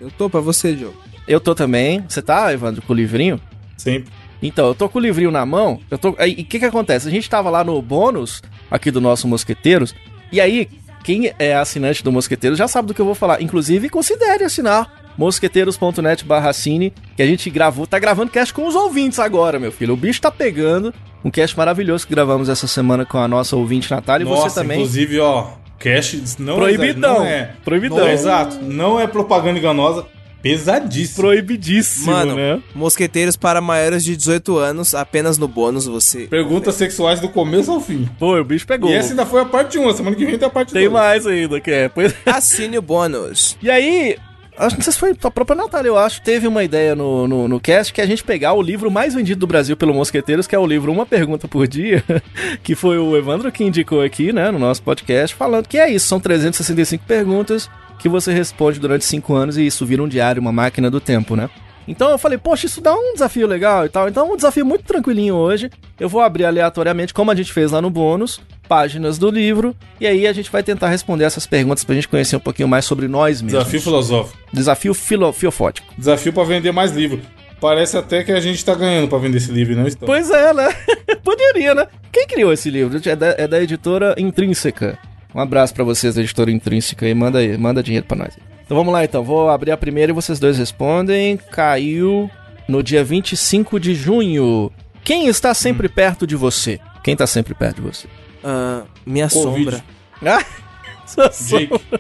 Eu tô pra você, Diogo. Eu tô também. Você tá, Evandro, com o livrinho? Sempre. Então, eu tô com o livrinho na mão. Eu tô. E o que que acontece? A gente tava lá no bônus aqui do nosso Mosqueteiros. E aí, quem é assinante do Mosqueteiros já sabe do que eu vou falar. Inclusive, considere assinar mosqueteiros.net barra cine, que a gente gravou, tá gravando cast com os ouvintes agora, meu filho. O bicho tá pegando. Um cast maravilhoso que gravamos essa semana com a nossa ouvinte Natália. E Nossa, você também. inclusive, ó, cash não Proibidão. Não é, Proibidão. Não é, exato. Não é propaganda enganosa. Pesadíssimo. Proibidíssimo, Mano, né? mosqueteiros para maiores de 18 anos, apenas no bônus você. Perguntas sexuais do começo ao fim. Pô, o bicho pegou. E essa ainda foi a parte 1. A semana que vem tem a parte 2. Tem mais ainda, que é. Pois... Assine o bônus. E aí, acho que não sei se foi a própria Natália, eu acho, teve uma ideia no, no, no cast que é a gente pegar o livro mais vendido do Brasil pelo Mosqueteiros, que é o livro Uma Pergunta por Dia, que foi o Evandro que indicou aqui, né, no nosso podcast, falando que é isso, são 365 perguntas que você responde durante 5 anos e isso vira um diário, uma máquina do tempo, né? Então eu falei, poxa, isso dá um desafio legal e tal. Então um desafio muito tranquilinho hoje. Eu vou abrir aleatoriamente, como a gente fez lá no bônus, páginas do livro. E aí a gente vai tentar responder essas perguntas pra gente conhecer um pouquinho mais sobre nós mesmos. Desafio filosófico. Desafio filo fiofótico. Desafio pra vender mais livro. Parece até que a gente tá ganhando pra vender esse livro, não está? Pois é, né? Poderia, né? Quem criou esse livro? É da, é da editora Intrínseca. Um abraço pra vocês da editora Intrínseca aí. Manda aí, manda dinheiro pra nós. Então vamos lá então. Vou abrir a primeira e vocês dois respondem. Caiu no dia 25 de junho. Quem está sempre perto de você? Quem tá sempre perto de você? Ah, minha Covid. sombra. Ah, sua Jake. sombra.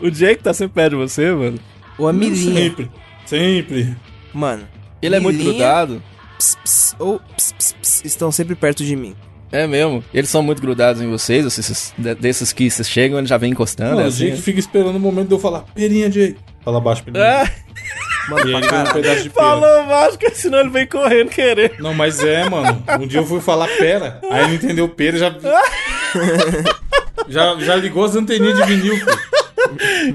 O Jake tá sempre perto de você, mano. Ou a Milinha. Sempre. Sempre. Mano. Ele é muito Milinha, grudado. ps, ps, ou ps, ps, ps, estão sempre perto de mim. É mesmo? Eles são muito grudados em vocês, esses, de- desses que vocês chegam, eles já vem encostando, Não, é o assim? Jake fica esperando o momento de eu falar, perinha, Jake. Fala baixo ele. Ah, Mano, E ele um pedaço de pera. falou Vasco, senão ele vem correndo querer. Não, mas é, mano. Um dia eu fui falar pera, aí ele entendeu pera e já. já, já ligou as anteninhas de vinil, pô.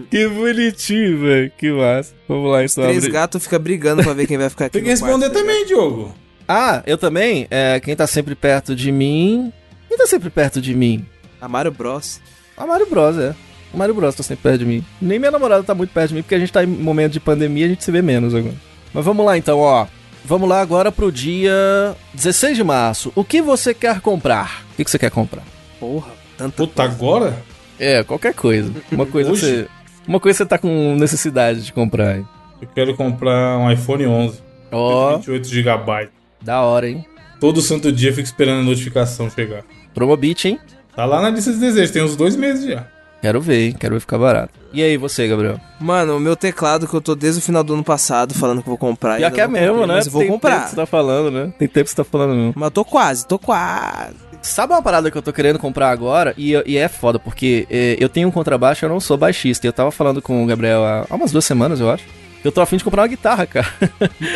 Que bonitinho, velho. Que massa. Vamos lá, então. Três gatos ficam brigando pra ver quem vai ficar aqui. Tem que no quarto, responder tá também, Diogo. Ah, eu também. É, quem tá sempre perto de mim. Quem tá sempre perto de mim? A Mario Bros. A Mario Bros, é. O Mario Bros tá sempre perto de mim. Nem minha namorada tá muito perto de mim, porque a gente tá em momento de pandemia e a gente se vê menos agora. Mas vamos lá então, ó. Vamos lá agora pro dia 16 de março. O que você quer comprar? O que, que você quer comprar? Porra, tanta Puta, agora? É, qualquer coisa. Uma coisa que Hoje? você. Uma coisa você tá com necessidade de comprar. Eu quero comprar um iPhone 11. Ó, 28 GB. Da hora, hein? Todo santo dia eu fico esperando a notificação chegar. Promobit, hein? Tá lá na lista de desejos, tem uns dois meses já. Quero ver, hein? Quero ver ficar barato. E aí, você, Gabriel? Mano, o meu teclado que eu tô desde o final do ano passado falando que eu vou comprar. Já que é não mesmo, comprei, né? Mas eu vou Tem tempo comprar. que você tá falando, né? Tem tempo que você tá falando mesmo. Mas eu tô quase, tô quase. Sabe uma parada que eu tô querendo comprar agora? E, e é foda, porque é, eu tenho um contrabaixo, eu não sou baixista. Eu tava falando com o Gabriel há, há umas duas semanas, eu acho. Eu tô afim de comprar uma guitarra, cara.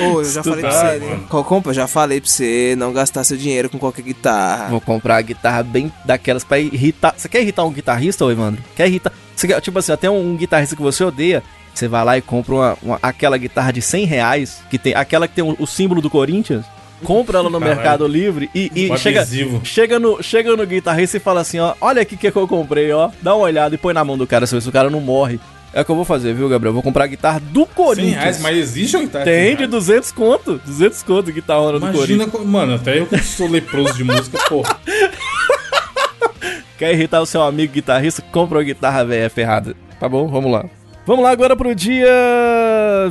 Ô, eu já falei pra você, né? compra? Já falei pra você não gastar seu dinheiro com qualquer guitarra. Vou comprar a guitarra bem daquelas pra irritar. Você quer irritar um guitarrista, ô Evandro? Quer irritar. Você quer, tipo assim, até um, um guitarrista que você odeia. Você vai lá e compra uma, uma- aquela guitarra de 100 reais, que tem, aquela que tem o, o símbolo do Corinthians. Compra ela no Caralho. Mercado Livre e, e chega, chega, no, chega no guitarrista e fala assim: ó, olha aqui o que eu comprei, ó. Dá uma olhada e põe na mão do cara, se o cara não morre. É o que eu vou fazer, viu, Gabriel? Vou comprar a guitarra do 100 Corinthians. reais, mas existe uma guitarra Tem de de 200 conto. 200 conto guitarra do Corinthians. Imagina, mano, até eu que sou leproso de música, porra. Quer irritar o seu amigo guitarrista? Compra uma guitarra velha ferrada. Tá bom? Vamos lá. Vamos lá agora pro dia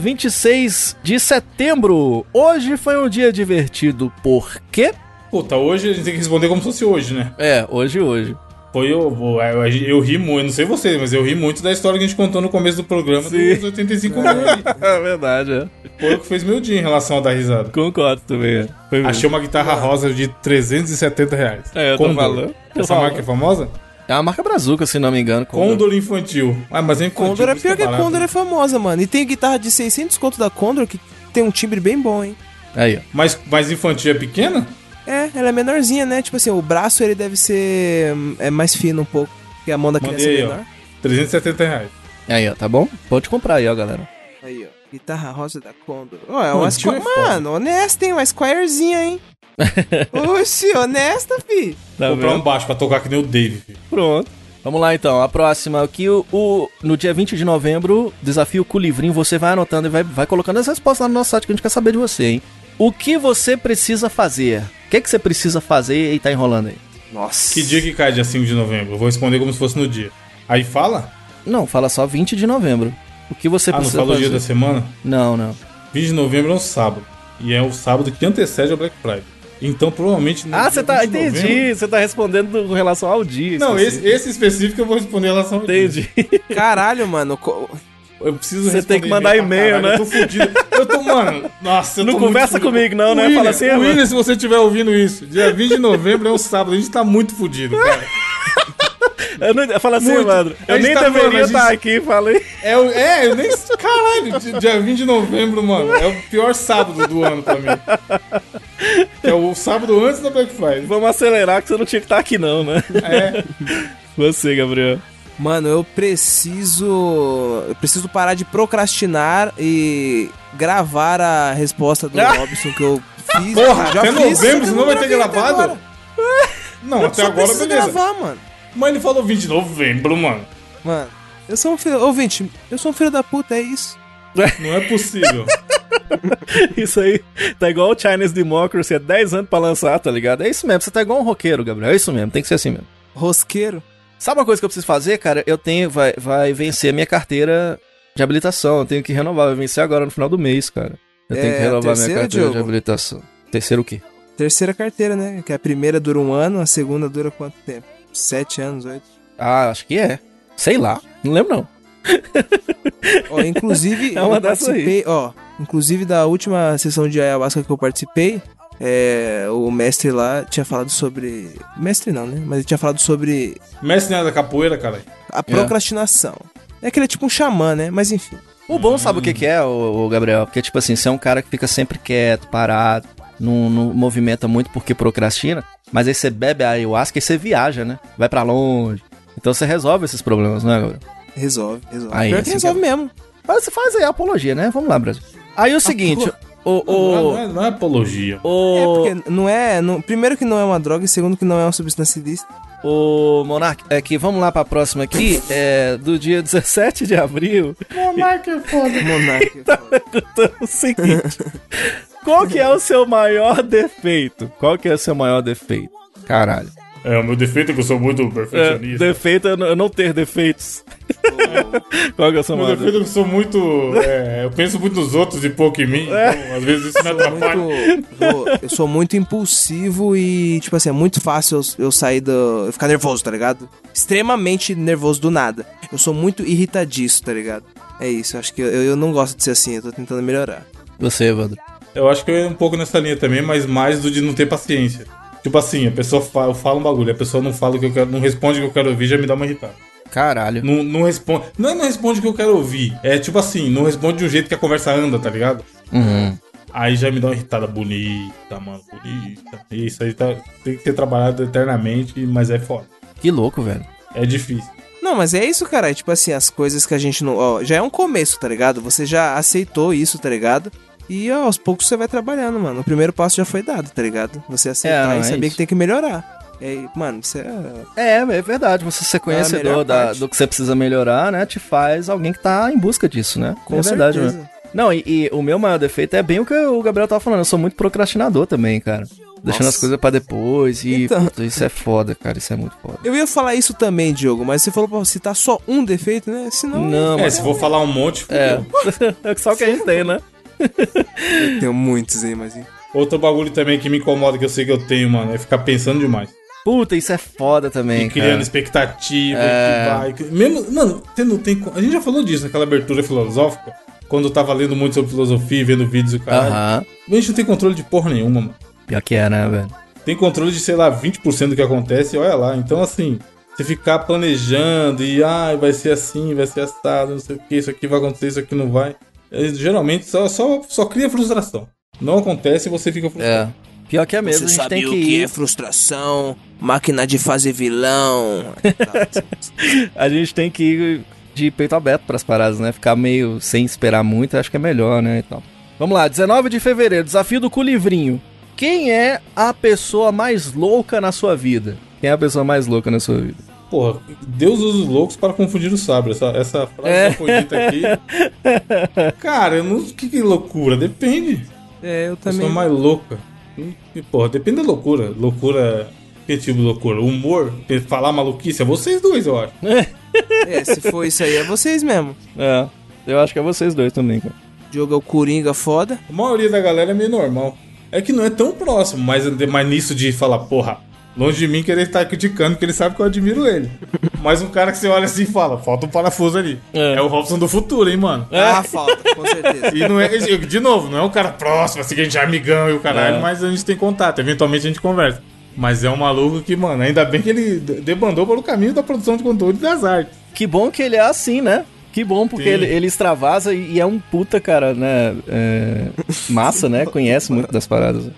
26 de setembro. Hoje foi um dia divertido, por quê? Puta, hoje a gente tem que responder como se fosse hoje, né? É, hoje, hoje. Foi eu, eu, eu, eu ri muito, não sei você, mas eu ri muito da história que a gente contou no começo do programa Sim. dos 85 mil aí. É verdade, é. Foi o que fez meu dia em relação a dar risada. Concordo também. é. Foi mesmo. Achei uma guitarra rosa de 370 reais. É, eu tô Condor. falando. Tô Essa falando. marca é famosa? É uma marca brazuca, se não me engano. Condor infantil. Ah, mas é infantil. Condor é pior que a. Condor é famosa, mano. E tem guitarra de 600 conto da Condor que tem um timbre bem bom, hein? Aí, ó. Mas, mas infantil é pequena? É, ela é menorzinha, né? Tipo assim, o braço ele deve ser hum, é mais fino um pouco. Porque a mão da criança Mandei é aí, ó. menor. 370 reais. Aí, ó, tá bom? Pode comprar aí, ó, galera. Aí, ó. Guitarra rosa da Condor. Ó, é uma Squire... é. Mano, honesta, hein? Uma Squirezinha, hein? Oxi, honesta, fi. Tá Comprar um baixo pra tocar que nem o Dave. filho. Pronto. Vamos lá então, a próxima aqui, o, o- no dia 20 de novembro, desafio com o livrinho, você vai anotando e vai, vai colocando as respostas lá no nosso site que a gente quer saber de você, hein? O que você precisa fazer? O que, que você precisa fazer e tá enrolando aí? Nossa. Que dia que cai dia 5 de novembro? Eu vou responder como se fosse no dia. Aí fala? Não, fala só 20 de novembro. O que você ah, não precisa fala o fazer? dia da semana? Não, não. 20 de novembro é um sábado. E é o sábado que antecede a Black Friday. Então, provavelmente. Ah, dia você tá. 20 de Entendi. novembro- Você tá respondendo com relação ao dia. Não, específico. esse, esse específico eu vou responder em relação ao dia. Entendi. Caralho, mano. co- Eu preciso Você tem que mandar e-mail, né? Eu tô fudido. Eu tô, mano. Nossa, eu Não tô conversa comigo não, né? William, Fala assim, o mano. William, se você estiver ouvindo isso, dia 20 de novembro é um sábado. A gente tá muito fudido, cara. Eu, não, eu falo assim, Muito. Evandro. Eu nem tá deveria falando, estar gente- aqui, falei. É, é, eu nem. Caralho, di- dia 20 de novembro, mano. É o pior sábado do ano pra mim. É o sábado antes da Black Friday. Vamos acelerar que você não tinha que estar aqui, não, né? É. Você, Gabriel. Mano, eu preciso. Eu preciso parar de procrastinar e gravar a resposta do! Robson que eu fiz. Porra, já até fiz, novembro, senão vai ter até gravado? agora. Não, até Só agora, beleza. gravar, mano. Mas ele falou 20 de novembro, mano. Mano, eu sou um filho. Ouvinte, eu sou um filho da puta, é isso. Não é possível. Isso aí tá igual o Chinese Democracy, é 10 anos pra lançar, tá ligado? É isso mesmo, você tá igual um roqueiro, Gabriel. É isso mesmo, tem que ser assim mesmo. Rosqueiro. Sabe uma coisa que eu preciso fazer, cara? Eu tenho, vai, vai vencer a minha carteira de habilitação. Eu tenho que renovar, vai vencer agora no final do mês, cara. Eu tenho É, que renovar minha terceira, carteira de Diogo? habilitação. Terceiro o quê? Terceira carteira, né? Que a primeira dura um ano, a segunda dura quanto tempo? Sete anos, oito. Ah, acho que é. Sei lá, não lembro não. Ó, inclusive, É uma eu dessas aí. participei, ó, inclusive da última sessão de ayahuasca que eu participei, é, o mestre lá tinha falado sobre. Mestre não, né? Mas ele tinha falado sobre Mestre não é da capoeira, cara. a procrastinação. É que ele é tipo um xamã, né? Mas enfim. O bom, sabe o que, que é, o, Gabriel? Porque, tipo assim, você é um cara que fica sempre quieto, parado, não, não movimenta muito porque procrastina, mas aí você bebe a ayahuasca e você viaja, né? Vai pra longe. Então você resolve esses problemas, não é, Gabriel? Resolve, resolve. Aí, Pior que assim resolve mesmo. Mas você faz aí a apologia, né? Vamos lá, Brasil. Aí o seguinte, o... Não, o, não, é, não é apologia. É, o, porque não é. não- primeiro que não é uma droga e segundo que não é uma substância ilícita. o Monark, é que vamos lá pra próxima aqui, é do dia 17 de abril, Monarca é foda. Monarca. perguntando o seguinte: Qual que é o seu maior defeito? Qual que é o seu maior defeito? Caralho. É, o meu defeito é que eu sou muito É, perfeccionista. defeito é eu não ter defeitos. Qual que é o seu Meu defeito defeito? é que eu sou muito. é, eu penso muito nos outros e pouco em mim. Então, às vezes isso me atrapalha. Eu sou muito impulsivo e, tipo assim, é muito fácil eu, eu sair do. eu ficar nervoso, tá ligado? Extremamente nervoso do nada. Eu sou muito irritadiço, tá ligado? É isso, eu acho que eu, eu não gosto de ser assim, eu tô tentando melhorar. Você, Evandro. Eu acho que eu ia um pouco nessa linha também, mas mais do de não ter paciência. Tipo assim, a pessoa fala, eu falo um bagulho, a pessoa não fala o que eu quero, não responde o que eu quero ouvir, já me dá uma irritada. Caralho. Não, não responde. Não é não responde o que eu quero ouvir. É tipo assim, não responde de um jeito que a conversa anda, tá ligado? Uhum. Aí já me dá uma irritada bonita, mano, bonita. Isso aí tá, tem que ser trabalhado eternamente, mas é foda. Que louco, velho. É difícil. Não, mas é isso, cara. É tipo assim, as coisas que a gente não. Ó, já é um começo, tá ligado? Você já aceitou isso, tá ligado? E ó, aos poucos você vai trabalhando, mano. O primeiro passo já foi dado, tá ligado? Você aceitar não, e é saber isso. que tem que melhorar. É, mano, isso é. É, é verdade. Você ser conhecedor da- do que você precisa melhorar, né? Te faz alguém que tá em busca disso, né? Com é verdade, certeza. né? Não, e, e o meu maior defeito é bem o que o Gabriel tava falando. Eu sou muito procrastinador também, cara. Deixando Nossa. as coisas pra depois. E, Então. puta, isso é foda, cara. Isso é muito foda. Eu ia falar isso também, Diogo, mas você falou pra citar só um defeito, né? Senão. Não, É, mas. se for falar um monte, É. fudeu. É só o que a gente tem, né? Eu tenho muitos aí, mas. Outro bagulho também que me incomoda, que eu sei que eu tenho, mano, é ficar pensando demais. Puta, isso é foda também, E criando cara. expectativa, É. que vai. Mesmo, mano, você não tem. A gente já falou disso naquela abertura filosófica, quando eu tava lendo muito sobre filosofia, vendo vídeos e o caralho. Aham. A gente não tem controle de porra nenhuma, mano. Pior que é, né, velho? Tem controle de, sei lá, 20% do que acontece, e olha lá. Então, assim, você ficar planejando e, ai, vai ser assim, vai ser assado, não sei o que, isso aqui vai acontecer, isso aqui não vai. É, geralmente só, só, só cria frustração. Não acontece e você fica frustrado. É. Pior que é mesmo, a gente tem que ir. é frustração, máquina de fazer vilão. A gente tem que ir de peito aberto pras paradas, né? Ficar meio sem esperar muito, acho que é melhor, né? Então. Vamos lá, 19 de fevereiro, desafio do Culivrinho. Quem é a pessoa mais louca na sua vida? Quem é a pessoa mais louca na sua vida? Porra, Deus usa os loucos para confundir o sábio. Essa, essa frase É. foi dita aqui. Cara, eu não. Que, que loucura? Depende. É, eu Pessoa também. mais louca. Que Porra, depende da loucura. Loucura. Que tipo de loucura? Humor? Falar maluquice? É vocês dois, eu acho. É, se for isso aí, é vocês mesmo. É, eu acho que é vocês dois também, cara. Diogo é o Coringa foda. A maioria da galera é meio normal. É que não é tão próximo, mas, mas nisso de falar, porra, longe de mim querer estar criticando, porque ele sabe que eu admiro ele. Mas um cara que você olha assim e fala, falta um parafuso ali. É. É, o Robson do futuro, hein, mano? Ah, falta, com certeza. E não é, de novo, não é um cara próximo, assim, que a gente é amigão e o caralho, É. mas a gente tem contato, eventualmente a gente conversa. Mas é um maluco que, mano, ainda bem que ele de- debandou pelo caminho da produção de conteúdo e das artes. Que bom que ele é assim, né? Que bom, porque Sim. ele, ele extravasa e, e é um puta, cara, né? É, massa, né? Conhece muito das paradas.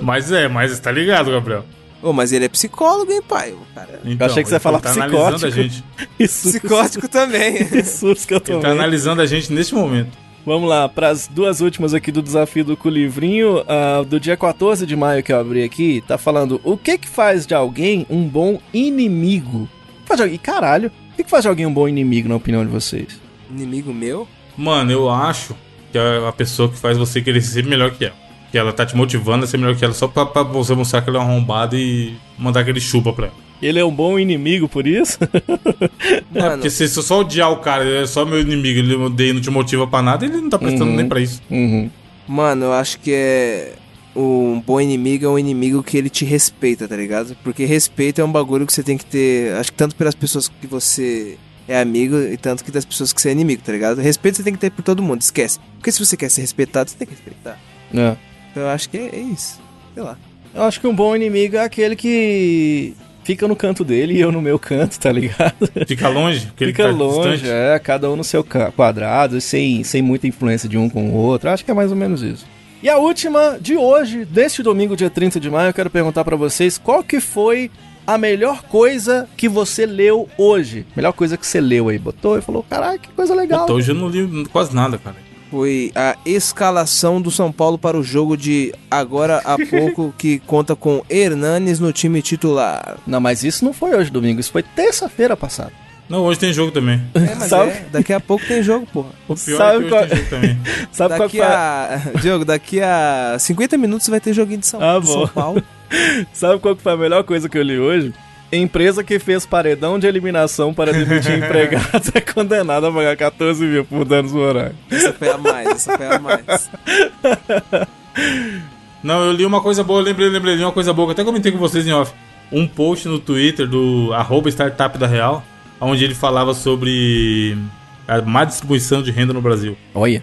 Mas é, mas tá ligado, Gabriel? Ô, mas ele é psicólogo, hein, pai? Cara é Então, achei que você ia falar tá analisando a psicótico. gente. Isso, psicótico também. isso que eu tô Ele tá analisando a gente neste momento. Vamos lá, para as duas últimas aqui do desafio do Culivrinho, ah, do dia 14 de maio que eu abri aqui, tá falando o que que faz de alguém um bom inimigo? Faz de alguém, caralho, o que que faz de alguém um bom inimigo na opinião de vocês? Inimigo meu? Mano, eu acho que é a pessoa que faz você querer ser melhor que ela. Que ela tá te motivando a ser melhor que ela só pra, pra você mostrar que ela é uma arrombada e mandar aquele chupa pra ela. Ele é um bom inimigo por isso? É, porque se você só odiar o cara, ele é só meu inimigo, ele odeia e não te motiva pra nada, ele não tá prestando Uhum. nem pra isso. uhum. Mano, eu acho que é. Um bom inimigo é um inimigo que ele te respeita, tá ligado? Porque respeito é um bagulho que você tem que ter. Acho que tanto pelas pessoas que você é amigo e tanto que das pessoas que você é inimigo, tá ligado? Respeito você tem que ter por todo mundo, esquece. Porque se você quer ser respeitado, você tem que respeitar. É. Eu acho que é, é isso. Sei lá. Eu acho que um bom inimigo é aquele que fica no canto dele e eu no meu canto, tá ligado? Fica longe, porque ele Fica tá longe, distante. é, cada um no seu quadrado, sem, sem muita influência de um com o outro. Acho que é mais ou menos isso. E a última de hoje, deste domingo, dia 30 de maio, eu quero perguntar pra vocês qual que foi a melhor coisa que você leu hoje. Melhor coisa que você leu aí. Botou e falou, caralho, que coisa legal. Puta, hoje eu não li quase nada, cara. Foi a escalação do São Paulo para o jogo de agora há pouco, que conta com Hernanes no time titular. Não, mas isso não foi hoje, domingo. Isso foi terça-feira passada. Não, hoje tem jogo também. É, mas Sabe? é, daqui a pouco tem jogo, porra. O pior Sabe é que hoje qual- tem jogo também. Sabe qual que Daqui foi... a. Diogo, daqui a 50 minutos vai ter joguinho de São, Ah. São Paulo. Sabe qual que foi a melhor coisa que eu li hoje? Empresa que fez paredão de eliminação para demitir empregados é condenada a pagar 14 mil por danos morais. Essa foi a mais, essa foi a mais. Não, eu li uma coisa boa, eu lembrei, lembrei, li uma coisa boa, que até comentei com vocês em off. Um post no Twitter do arroba startup da Real, onde ele falava sobre a má distribuição de renda no Brasil. Olha.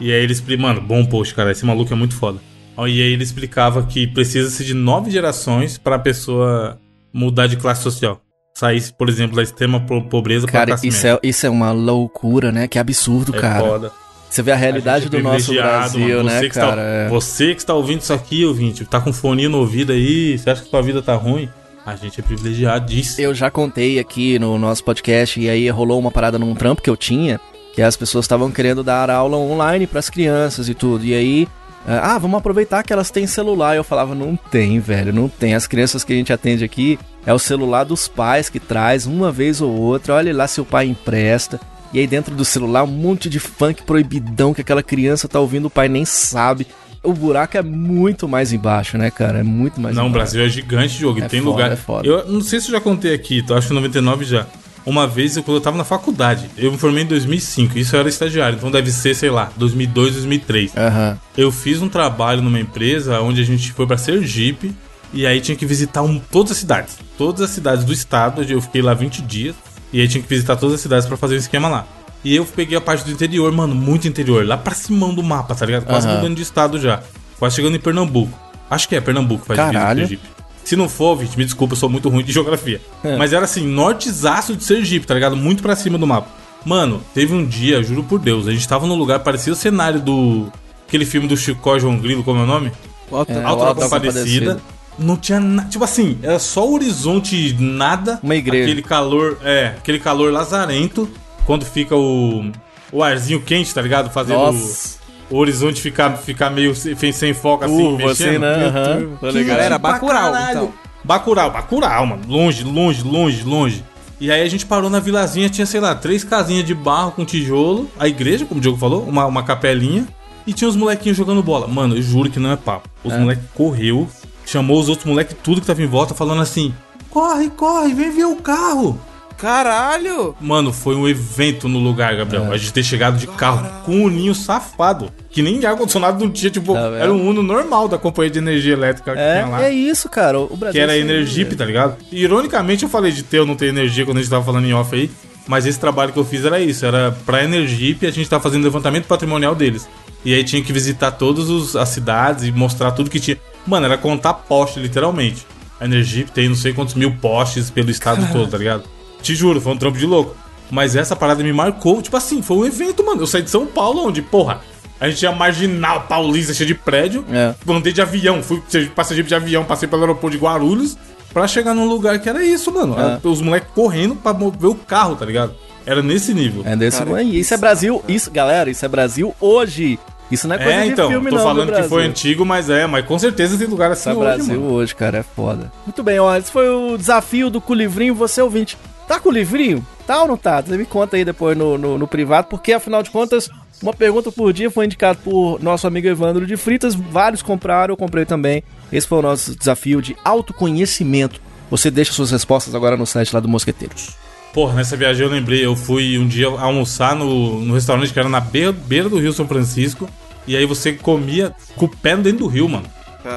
E aí ele explica, mano, bom post, cara, esse maluco é muito foda. E aí ele explicava que precisa-se de nove gerações pra pessoa mudar de classe social. Sair, por exemplo, da extrema po- pobreza pra Cara, classe isso média. é, isso é uma loucura, né? Que absurdo, É cara. foda. Você vê a realidade A gente do é nosso privilegiado, Brasil, né, Você que cara? Está, É. Você que está ouvindo isso aqui, ouvinte, tá com fone no ouvido aí, você acha que sua vida tá ruim? A gente é privilegiadíssimo. Eu já contei aqui no nosso podcast e aí rolou uma parada num trampo que eu tinha, que as pessoas estavam querendo dar aula online pras crianças e tudo. E aí, ah, vamos aproveitar que elas têm celular. Eu falava, não tem, velho, não tem. As crianças que a gente atende aqui é o celular dos pais que traz uma vez ou outra. Olha lá se o pai empresta. E aí dentro do celular um monte de funk proibidão que aquela criança tá ouvindo, o pai nem sabe. O buraco é muito mais embaixo, né, cara? É muito mais Não, o embaixo. Brasil é gigante, jogo. É tem foda, lugar. é. Eu não sei se eu já contei aqui, tô, acho que 99 já. Uma vez, eu, quando eu tava na faculdade, eu me formei em 2005, isso eu era estagiário, então deve ser, sei lá, 2002, 2003. Aham. Eu fiz um trabalho numa empresa onde a gente foi pra Sergipe e aí tinha que visitar um- todas as cidades. Todas as cidades do estado, eu fiquei lá 20 dias e aí tinha que visitar todas as cidades pra fazer um esquema lá. E eu peguei a parte do interior, mano, muito interior, lá pra cima do mapa, tá ligado? Quase Aham. mudando de estado já. Quase chegando em Pernambuco. Acho que é Pernambuco, faz divisa Caralho. Sergipe. Se não for, Vit, me desculpa, eu sou muito ruim de geografia. É. Mas era assim, nortezaço de Sergipe, tá ligado? Muito pra cima do mapa. Mano, teve um dia, juro por Deus, a gente tava num lugar parecido o cenário do. Aquele filme do Chicó e João Grilo, como é o nome? Alta- É, Alto da Alto da Compadecida. Compadecida. Não tinha nada. Tipo assim, era só o horizonte, nada. Uma igreja. Aquele calor, é, aquele calor lazarento. Quando fica o. O arzinho quente, tá ligado? Fazendo Nossa. O horizonte ficar, ficar meio sem, sem foco assim, Curva, mexendo. assim, né? Deus. tô Que ligado. Galera, Bacurau, então. Bacurau, Bacurau, mano. Longe, longe, longe, longe. E aí a gente parou na vilazinha, tinha, sei lá, três casinhas de barro com tijolo, a igreja, como o Diogo falou, uma, uma capelinha, e tinha os molequinhos jogando bola. Mano, eu juro que não é papo. Os moleques correu, chamou os outros moleques, tudo que tava em volta, falando assim: corre, corre, vem ver o carro. Caralho! Mano, foi um evento no lugar, Gabriel. A gente ter chegado de carro com um ninho safado. Que nem ar-condicionado não tinha, tipo, Tá era um Uno normal da companhia de energia elétrica que tinha lá. É, é isso, cara. O Brasil Que era é a Energip, tá ligado? E, ironicamente eu falei de ter ou não ter energia quando a gente tava falando em off aí. Mas esse trabalho que eu fiz era isso, era pra Energip a gente tava fazendo levantamento patrimonial deles. E aí tinha que visitar todas as cidades e mostrar tudo que tinha. Mano, era contar poste, literalmente. A Energip tem não sei quantos mil postes pelo estado todo, tá ligado? Te juro, foi um trampo de louco. Mas essa parada me marcou, tipo assim, foi um evento, mano. Eu saí de São Paulo, onde, porra, a gente ia marginal paulista, cheio de prédio. É. Andei de avião, fui passageiro de avião, passei pelo aeroporto de Guarulhos pra chegar num lugar que era isso, mano. É. Os moleques correndo pra mover o carro, tá ligado? Era nesse nível. É desse Cara, e isso é Brasil, isso, galera, isso é Brasil hoje. Isso não é coisa É, de então, filme tô não do falando que foi antigo, mas é, mas com certeza tem lugar assim Isso é hoje, Brasil mano. hoje, cara, é foda. Muito bem, ó, esse foi o desafio do Culivrinho, você ouvinte. Tá com o livrinho? Tá ou não tá? Você me conta aí depois no, no, no privado, porque afinal de contas, uma pergunta por dia foi indicado por nosso amigo Evandro de Fritas, vários compraram, eu comprei também. Esse foi o nosso desafio de autoconhecimento. Você deixa suas respostas agora no site lá do Mosqueteiros. Porra, nessa viagem eu lembrei, eu fui um dia almoçar no, no restaurante que era na beira, beira do Rio São Francisco. E aí você comia com o pé dentro do rio, mano.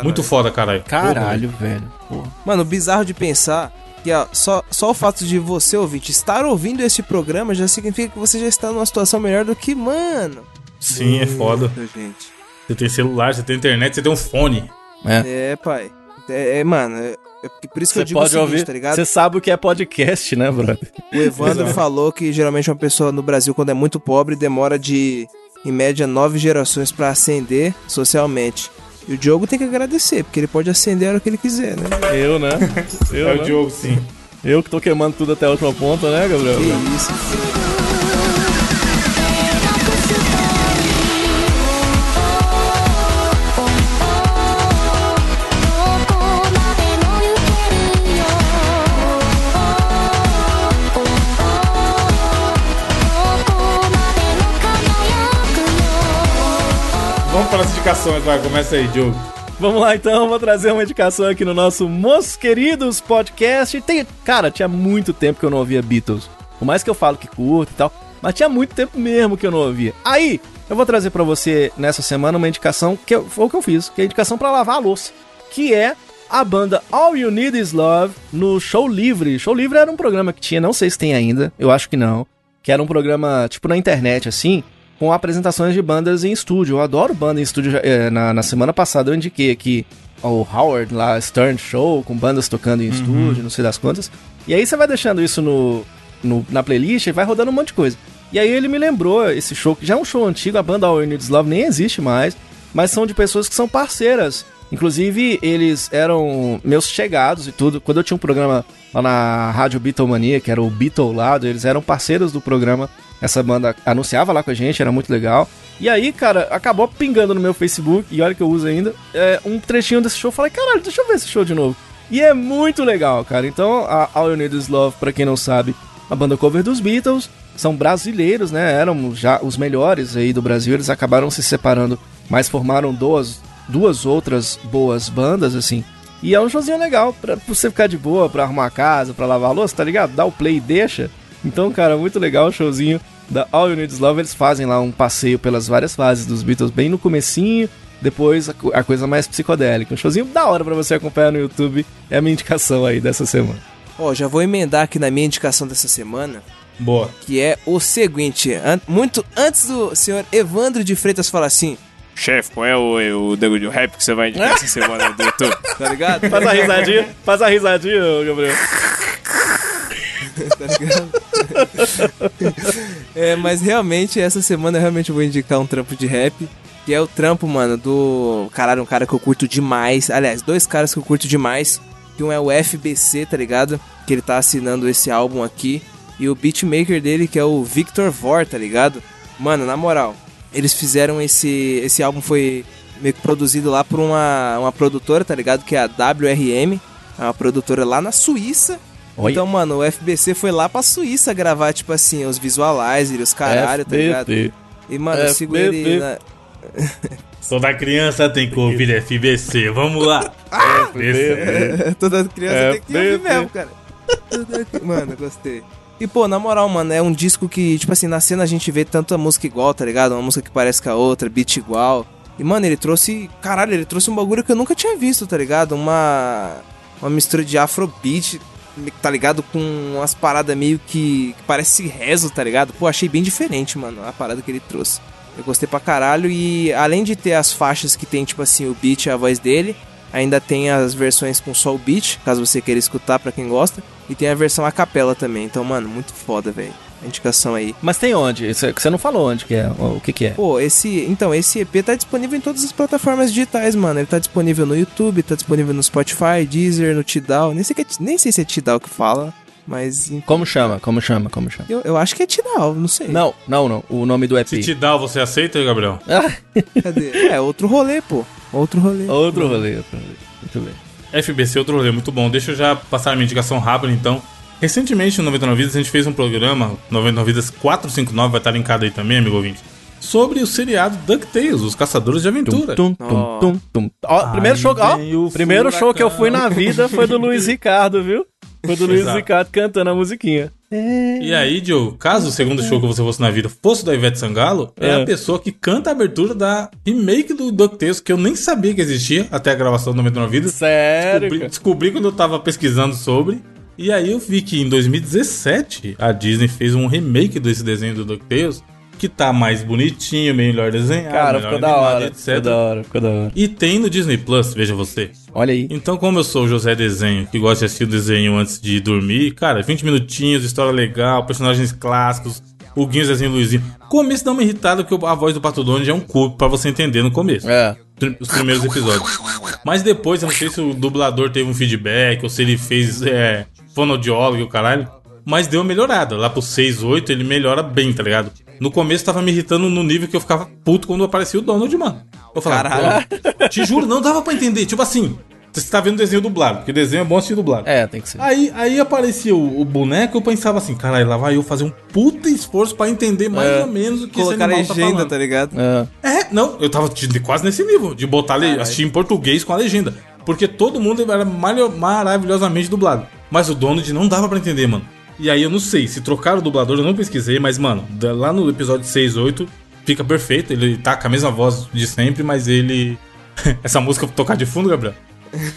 Muito foda, caralho. Caralho, velho. Porra. Mano, bizarro de pensar que ó, só, só o fato de você, ouvinte, estar ouvindo este programa já significa que você já está numa situação melhor do que, mano. Sim, é foda. Gente. Você tem celular, você tem internet, você tem um fone. É, pai. É, é, mano, é, é por isso que eu Você digo pode o seguinte, ouvir. tá ligado? Você sabe o que é podcast, né, brother? O Evandro falou que geralmente uma pessoa no Brasil, quando é muito pobre, demora de, em média, nove gerações pra ascender socialmente. E o Diogo tem que agradecer, porque ele pode ascender a hora que ele quiser, né? Eu, né? Eu, É né? o Diogo, sim. Eu que tô queimando tudo até a última ponta, né, Gabriel? Que isso. Indicações, vai. Começa aí, Diogo. Vamos lá então, vou trazer uma indicação aqui no nosso Mos Queridos Podcast. Tem, cara, tinha muito tempo que eu não ouvia Beatles. Por mais que eu falo que curto e tal, mas tinha muito tempo mesmo que eu não ouvia. Aí, eu vou trazer pra você nessa semana uma indicação que eu- foi o que eu fiz, que é a indicação pra lavar a louça, que é a banda All You Need Is Love no Show Livre. Show Livre era um programa que tinha, não sei se tem ainda, eu acho que não, que era um programa tipo na internet assim, com apresentações de bandas em estúdio. Eu adoro banda em estúdio. eh, Na, na semana passada eu indiquei aqui o Howard lá, Stern Show, com bandas tocando em estúdio, não sei das quantas. E aí você vai deixando isso no, no- na playlist e vai rodando um monte de coisa. E aí ele me lembrou esse show, que já é um show antigo, a banda All You Need Love nem existe mais, mas são de pessoas que são parceiras. Inclusive, eles eram meus chegados e tudo. Quando eu tinha um programa lá na Rádio Beatlemania, que era o Beatle Lado, eles eram parceiros do programa. Essa banda anunciava lá com a gente, era muito legal. E aí, cara, acabou pingando no meu Facebook, e olha que eu uso ainda, é, um trechinho desse show. Eu Falei, caralho, deixa eu ver esse show de novo. E é muito legal, cara. Então, a All You Need Is Love, pra quem não sabe, a banda cover dos Beatles, são brasileiros, né? Eram já os melhores aí do Brasil, eles acabaram se separando, mas formaram duas, duas outras boas bandas, assim. E é um showzinho legal pra você ficar de boa, pra arrumar a casa, pra lavar a louça, tá ligado? Dá o play e deixa. Então, cara, muito legal o showzinho da All You Need Is Love. Eles fazem lá um passeio pelas várias fases dos Beatles, bem no comecinho, depois a, a coisa mais psicodélica. Um showzinho da hora pra você acompanhar no YouTube. É a minha indicação aí dessa semana. Ó, já vou emendar aqui na minha indicação dessa semana, Boa. que é o seguinte. an- muito antes do senhor Evandro de Freitas falar assim, Chefe, qual é o, o Dego de Rap que você vai indicar essa semana do YouTube? tá ligado? Faz a risadinha, faz a risadinha, Gabriel. tá ligado? é, mas realmente, essa semana eu realmente vou indicar um trampo de rap. Que é o trampo, mano, do. Caralho, um cara que eu curto demais. Aliás, dois caras que eu curto demais. Que um é o FBC, tá ligado? Que ele tá assinando esse álbum aqui. E o beatmaker dele, que é o Victor Vor, tá ligado? Mano, na moral, eles fizeram esse. Esse álbum foi meio que produzido lá por uma, uma produtora, tá ligado? Que é a WRM. É uma produtora lá na Suíça. Olha. Então, mano, o FBC foi lá pra Suíça gravar, tipo assim, os visualizers, os caralho, tá ligado? E, mano, eu sigo ele FBC. na... Toda criança tem que ouvir FBC. Vamos lá. FBC. Toda criança É, tem que ouvir mesmo, cara. Mano, gostei. E, pô, na moral, mano, é um disco que, tipo assim, na cena a gente vê tanta música igual, tá ligado? Uma música que parece com a outra, beat igual. E, mano, ele trouxe. Caralho, ele trouxe um bagulho que eu nunca tinha visto, tá ligado? Uma. Uma mistura de afrobeat, tá ligado? Com umas paradas meio que. que parece rezo, tá ligado? Pô, achei bem diferente, mano, a parada que ele trouxe. Eu gostei pra caralho e além de ter as faixas que tem, tipo assim, o beat e a voz dele, ainda tem as versões com só o beat, caso você queira escutar pra quem gosta, e tem a versão a capela também. Então, mano, muito foda, velho. A indicação aí. Mas tem onde? Isso- Você não falou onde que é, o que que é. Pô, esse, então, esse EP tá disponível em todas as plataformas digitais, mano. Ele tá disponível no YouTube, tá disponível no Spotify, Deezer, no Tidal. Nem sei, que é, nem sei se é Tidal que fala, mas enfim. Como chama? Como chama? Como chama? eu, eu acho que é Tidal, não sei. Não, não, não. O nome do EP. Se dá, você aceita, Gabriel? Ah, Cadê? É, outro rolê, pô. Outro rolê. outro rolê, outro rolê. Muito bem. FBC, outro rolê muito bom. Deixa eu já passar a minha indicação rápida, então. Recentemente, no 99 Vidas, a gente fez um programa, 99 Vidas 459, vai estar linkado aí também, amigo ouvinte, sobre o seriado DuckTales, Os Caçadores de Aventura. Tum, tum, tum, tum. Ó, primeiro show, ó, primeiro show que eu fui na vida foi do Luiz Ricardo, viu? Foi do Luiz. Ricardo cantando a musiquinha. E aí, Diogo, caso o segundo show que você fosse na vida fosse da Ivete Sangalo, é, É. a pessoa que canta a abertura da remake do DuckTales, que eu nem sabia que existia até a gravação do 99 Vidas. Sério, Descobri, descobri quando eu tava pesquisando sobre. E aí eu vi que em 2017 a Disney fez um remake desse desenho do DuckTales, que tá mais bonitinho, melhor desenhado, Cara, melhor ficou da animado, hora. etc. Ficou da hora, ficou da hora. E tem no Disney Plus, veja você. Olha aí. Então, como eu sou o José Desenho, que gosta de assistir o desenho antes de dormir, cara, 20 minutinhos, história legal, personagens clássicos, o Guinho, Zezinho e Luizinho. Começo dá uma irritada, porque a voz do Pato Donald é um cubo pra você entender no começo. É. Os primeiros episódios. Mas depois, eu não sei se o dublador teve um feedback, ou se ele fez é, fonoaudiólogo e o caralho. Mas deu uma melhorada. Lá pro 6, 8, ele melhora bem, tá ligado? No começo tava me irritando no nível que eu ficava puto quando aparecia o Donald, mano. Eu falava, Caralho. "Pô, te juro, não dava pra entender. Tipo assim, você tá vendo desenho dublado, porque desenho é bom assistir dublado. É, tem que ser. Aí, aí aparecia o, o boneco, eu pensava assim, caralho, lá vai eu fazer um puta esforço pra entender mais É. ou menos o que Colocar esse animal tá legenda, falando. tá ligado? É. É, não, eu tava quase nesse nível, de botar le- assistir em português com a legenda. Porque todo mundo era maravilhosamente dublado. Mas o Donald não dava pra entender, mano. E aí eu não sei, se trocaram o dublador, eu não pesquisei, mas, mano, lá no episódio 6, 8, fica perfeito. Ele tá com a mesma voz de sempre, mas ele. Essa música tocar de fundo, Gabriel?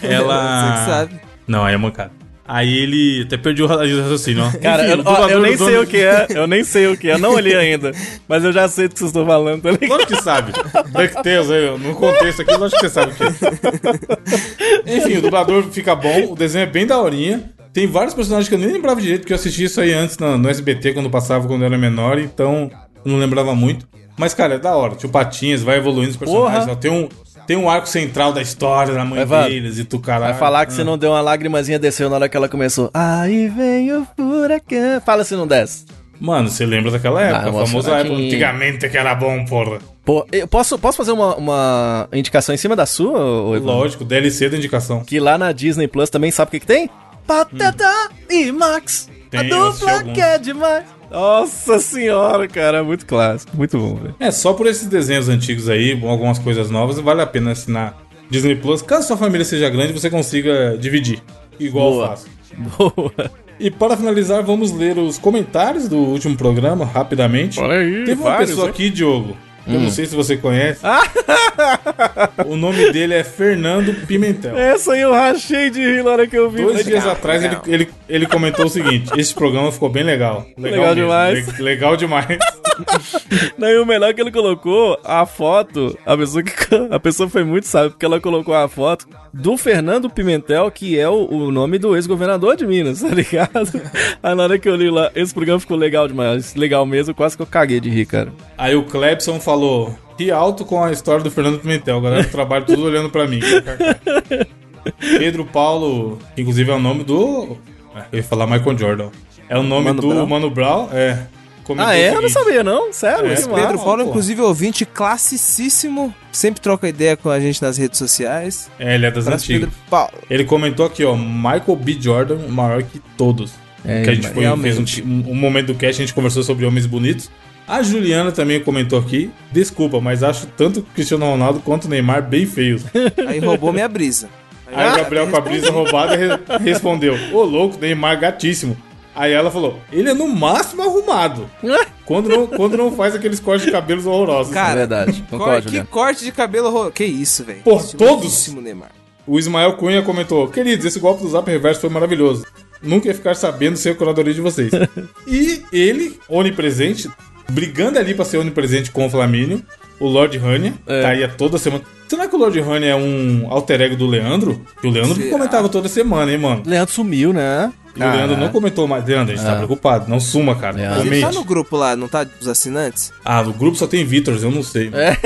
Ela. Você que sabe. Não, aí é mancada. Aí ele até perdi o raciocínio, ó. Cara, Enfim, eu, ó, eu nem do sei o que é, eu nem sei o que é, não olhei ainda. Mas eu já sei do que vocês estão falando, tá ligado? Lógico que sabe. DuckTales aí, no contexto aqui, lógico que você sabe o que é. Enfim, o dublador fica bom, o desenho é bem daorinha. Tem vários personagens que eu nem lembrava direito, porque eu assisti isso aí antes no, no SBT, quando passava, quando eu era menor, então não lembrava muito. Mas, cara, é da hora. Tio Patinhas vai evoluindo os personagens. Ó. Tem um, tem um arco central da história da mãe Evandro, deles e tu caralho. Vai falar que você não deu uma lágrimazinha desceu na hora que ela começou. Aí vem o furacão. Fala se não desce. Mano, você lembra daquela época, Ah, a famosa época. Antigamente que era bom, porra. Pô, eu posso, posso fazer uma, uma indicação em cima da sua, Evandro? Lógico, DLC da indicação. Que lá na Disney Plus também sabe o que, que tem? Patata e Max. Tem, a dupla que é demais. Nossa senhora, cara. Muito clássico. Muito bom, velho. É, só por esses desenhos antigos aí, algumas coisas novas, vale a pena assinar Disney Plus. Caso sua família seja grande, você consiga dividir. Igual Boa. eu faço. Boa. E para finalizar, vamos ler os comentários do último programa, rapidamente. Olha aí, Teve uma vários, pessoa hein? aqui, Diogo. Eu Hum. não sei se você conhece. o nome dele é Fernando Pimentel. Essa aí eu rachei de rir na hora que eu vi. Dois dias atrás ele, ele, ele comentou o seguinte: esse programa ficou bem legal. Legal mesmo, demais. le- legal demais. Não, e o melhor é que ele colocou a foto, a pessoa que a pessoa foi muito sábia, porque ela colocou a foto do Fernando Pimentel, que é o, o nome do ex-governador de Minas, tá ligado? Aí na hora que eu li lá, esse programa ficou legal demais, legal mesmo, quase que eu caguei de rir, cara. Aí o Clebson falou: que alto com a história do Fernando Pimentel. A galera do trabalho tudo olhando pra mim. Pedro Paulo, que inclusive é o nome do. é, Eu ia falar Michael Jordan. É o nome Mano do Brown? Mano Brown. É. comentou Ah, é? Eu não sabia, não? Sério? É, Pedro Paulo, pô. inclusive, ouvinte classicíssimo. Sempre troca ideia com a gente nas redes sociais. É, ele é das Abraço, antigas. Pedro Paulo. Ele comentou aqui, ó, Michael B. Jordan, maior que todos. É, que a gente foi, fez um, um, momento do cast, a gente conversou sobre homens bonitos. A Juliana também comentou aqui, desculpa, mas acho tanto o Cristiano Ronaldo quanto o Neymar bem feios. Aí roubou minha brisa. Aí o Gabriel com a brisa roubada re- respondeu: Ô louco, Neymar gatíssimo. Aí ela falou: ele é no máximo arrumado. Quando não, quando não faz aqueles cortes de cabelos horrorosos. Cara, É verdade, Cor- concordo, que Juliano. corte de cabelo. ro- Que isso, velho. Pô, Estilosíssimo, todos? Neymar. O Ismael Cunha comentou: Queridos, esse golpe do Zap Reverso foi maravilhoso. Nunca ia ficar sabendo sem a curadoria de vocês. e ele, onipresente, brigando ali pra ser onipresente com o Flamínio, o Lord Hania, É. tá aí a toda semana. Será que o Lord Hania é um alter ego do Leandro? Que o Leandro Será? comentava toda semana, hein, mano? Leandro sumiu, né? E o Leandro não comentou mais. Leandro, a gente tá Ah. preocupado. Não suma, cara. Leandro. Ele tá no grupo lá, não tá dos assinantes? Ah, no grupo só tem Vitor, eu não sei. É.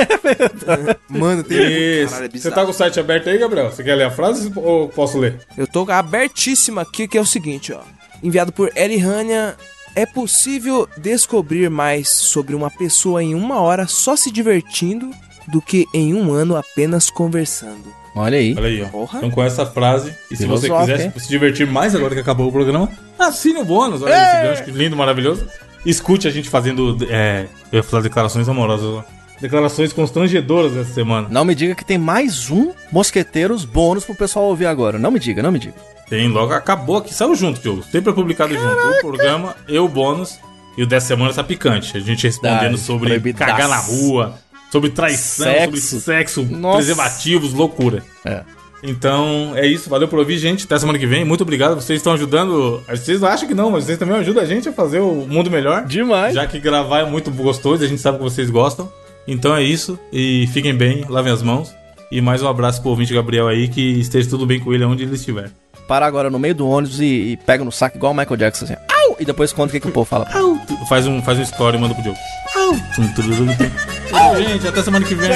Mano, tem. Isso. Caralho, é Você tá com o site aberto aí, Gabriel? Você quer ler a frase ou posso ler? Eu tô abertíssimo aqui, que é o seguinte, ó. Enviado por Eri Hania. É possível descobrir mais sobre uma pessoa em uma hora só se divertindo do que em um ano apenas conversando. Olha aí. Olha aí, ó. Porra. Então com essa frase, e se você quiser hein? se divertir mais agora que acabou o programa, assine o bônus. Olha esse gancho que lindo, maravilhoso. Escute a gente fazendo. É, eu ia falar declarações amorosas. Declarações constrangedoras essa semana. Não me diga que tem mais um Mosqueteiros bônus pro pessoal ouvir agora. Não me diga, não me diga. Tem logo, acabou aqui, saiu junto, Diogo. Sempre é publicado junto. O programa e o bônus. E o dessa semana tá picante. A gente respondendo Dá, sobre proibidaço. cagar na rua, sobre traição, Sexo. sobre sexo, Nossa. preservativos, loucura. É. Então é isso, valeu por ouvir, gente. Até semana que vem. Muito obrigado. Vocês estão ajudando. Vocês acham que não, mas vocês também ajudam a gente a fazer o mundo melhor. Demais. Já que gravar é muito gostoso, a gente sabe que vocês gostam. Então é isso. E fiquem bem, lavem as mãos. E mais um abraço pro ouvinte Gabriel aí, que esteja tudo bem com ele onde ele estiver. Para agora no meio do ônibus e, e pega no saco igual o Michael Jackson assim. Au! E depois conta o que, que o povo fala. Faz um, faz um story e manda pro Diogo. Tchau, gente. Até semana que vem.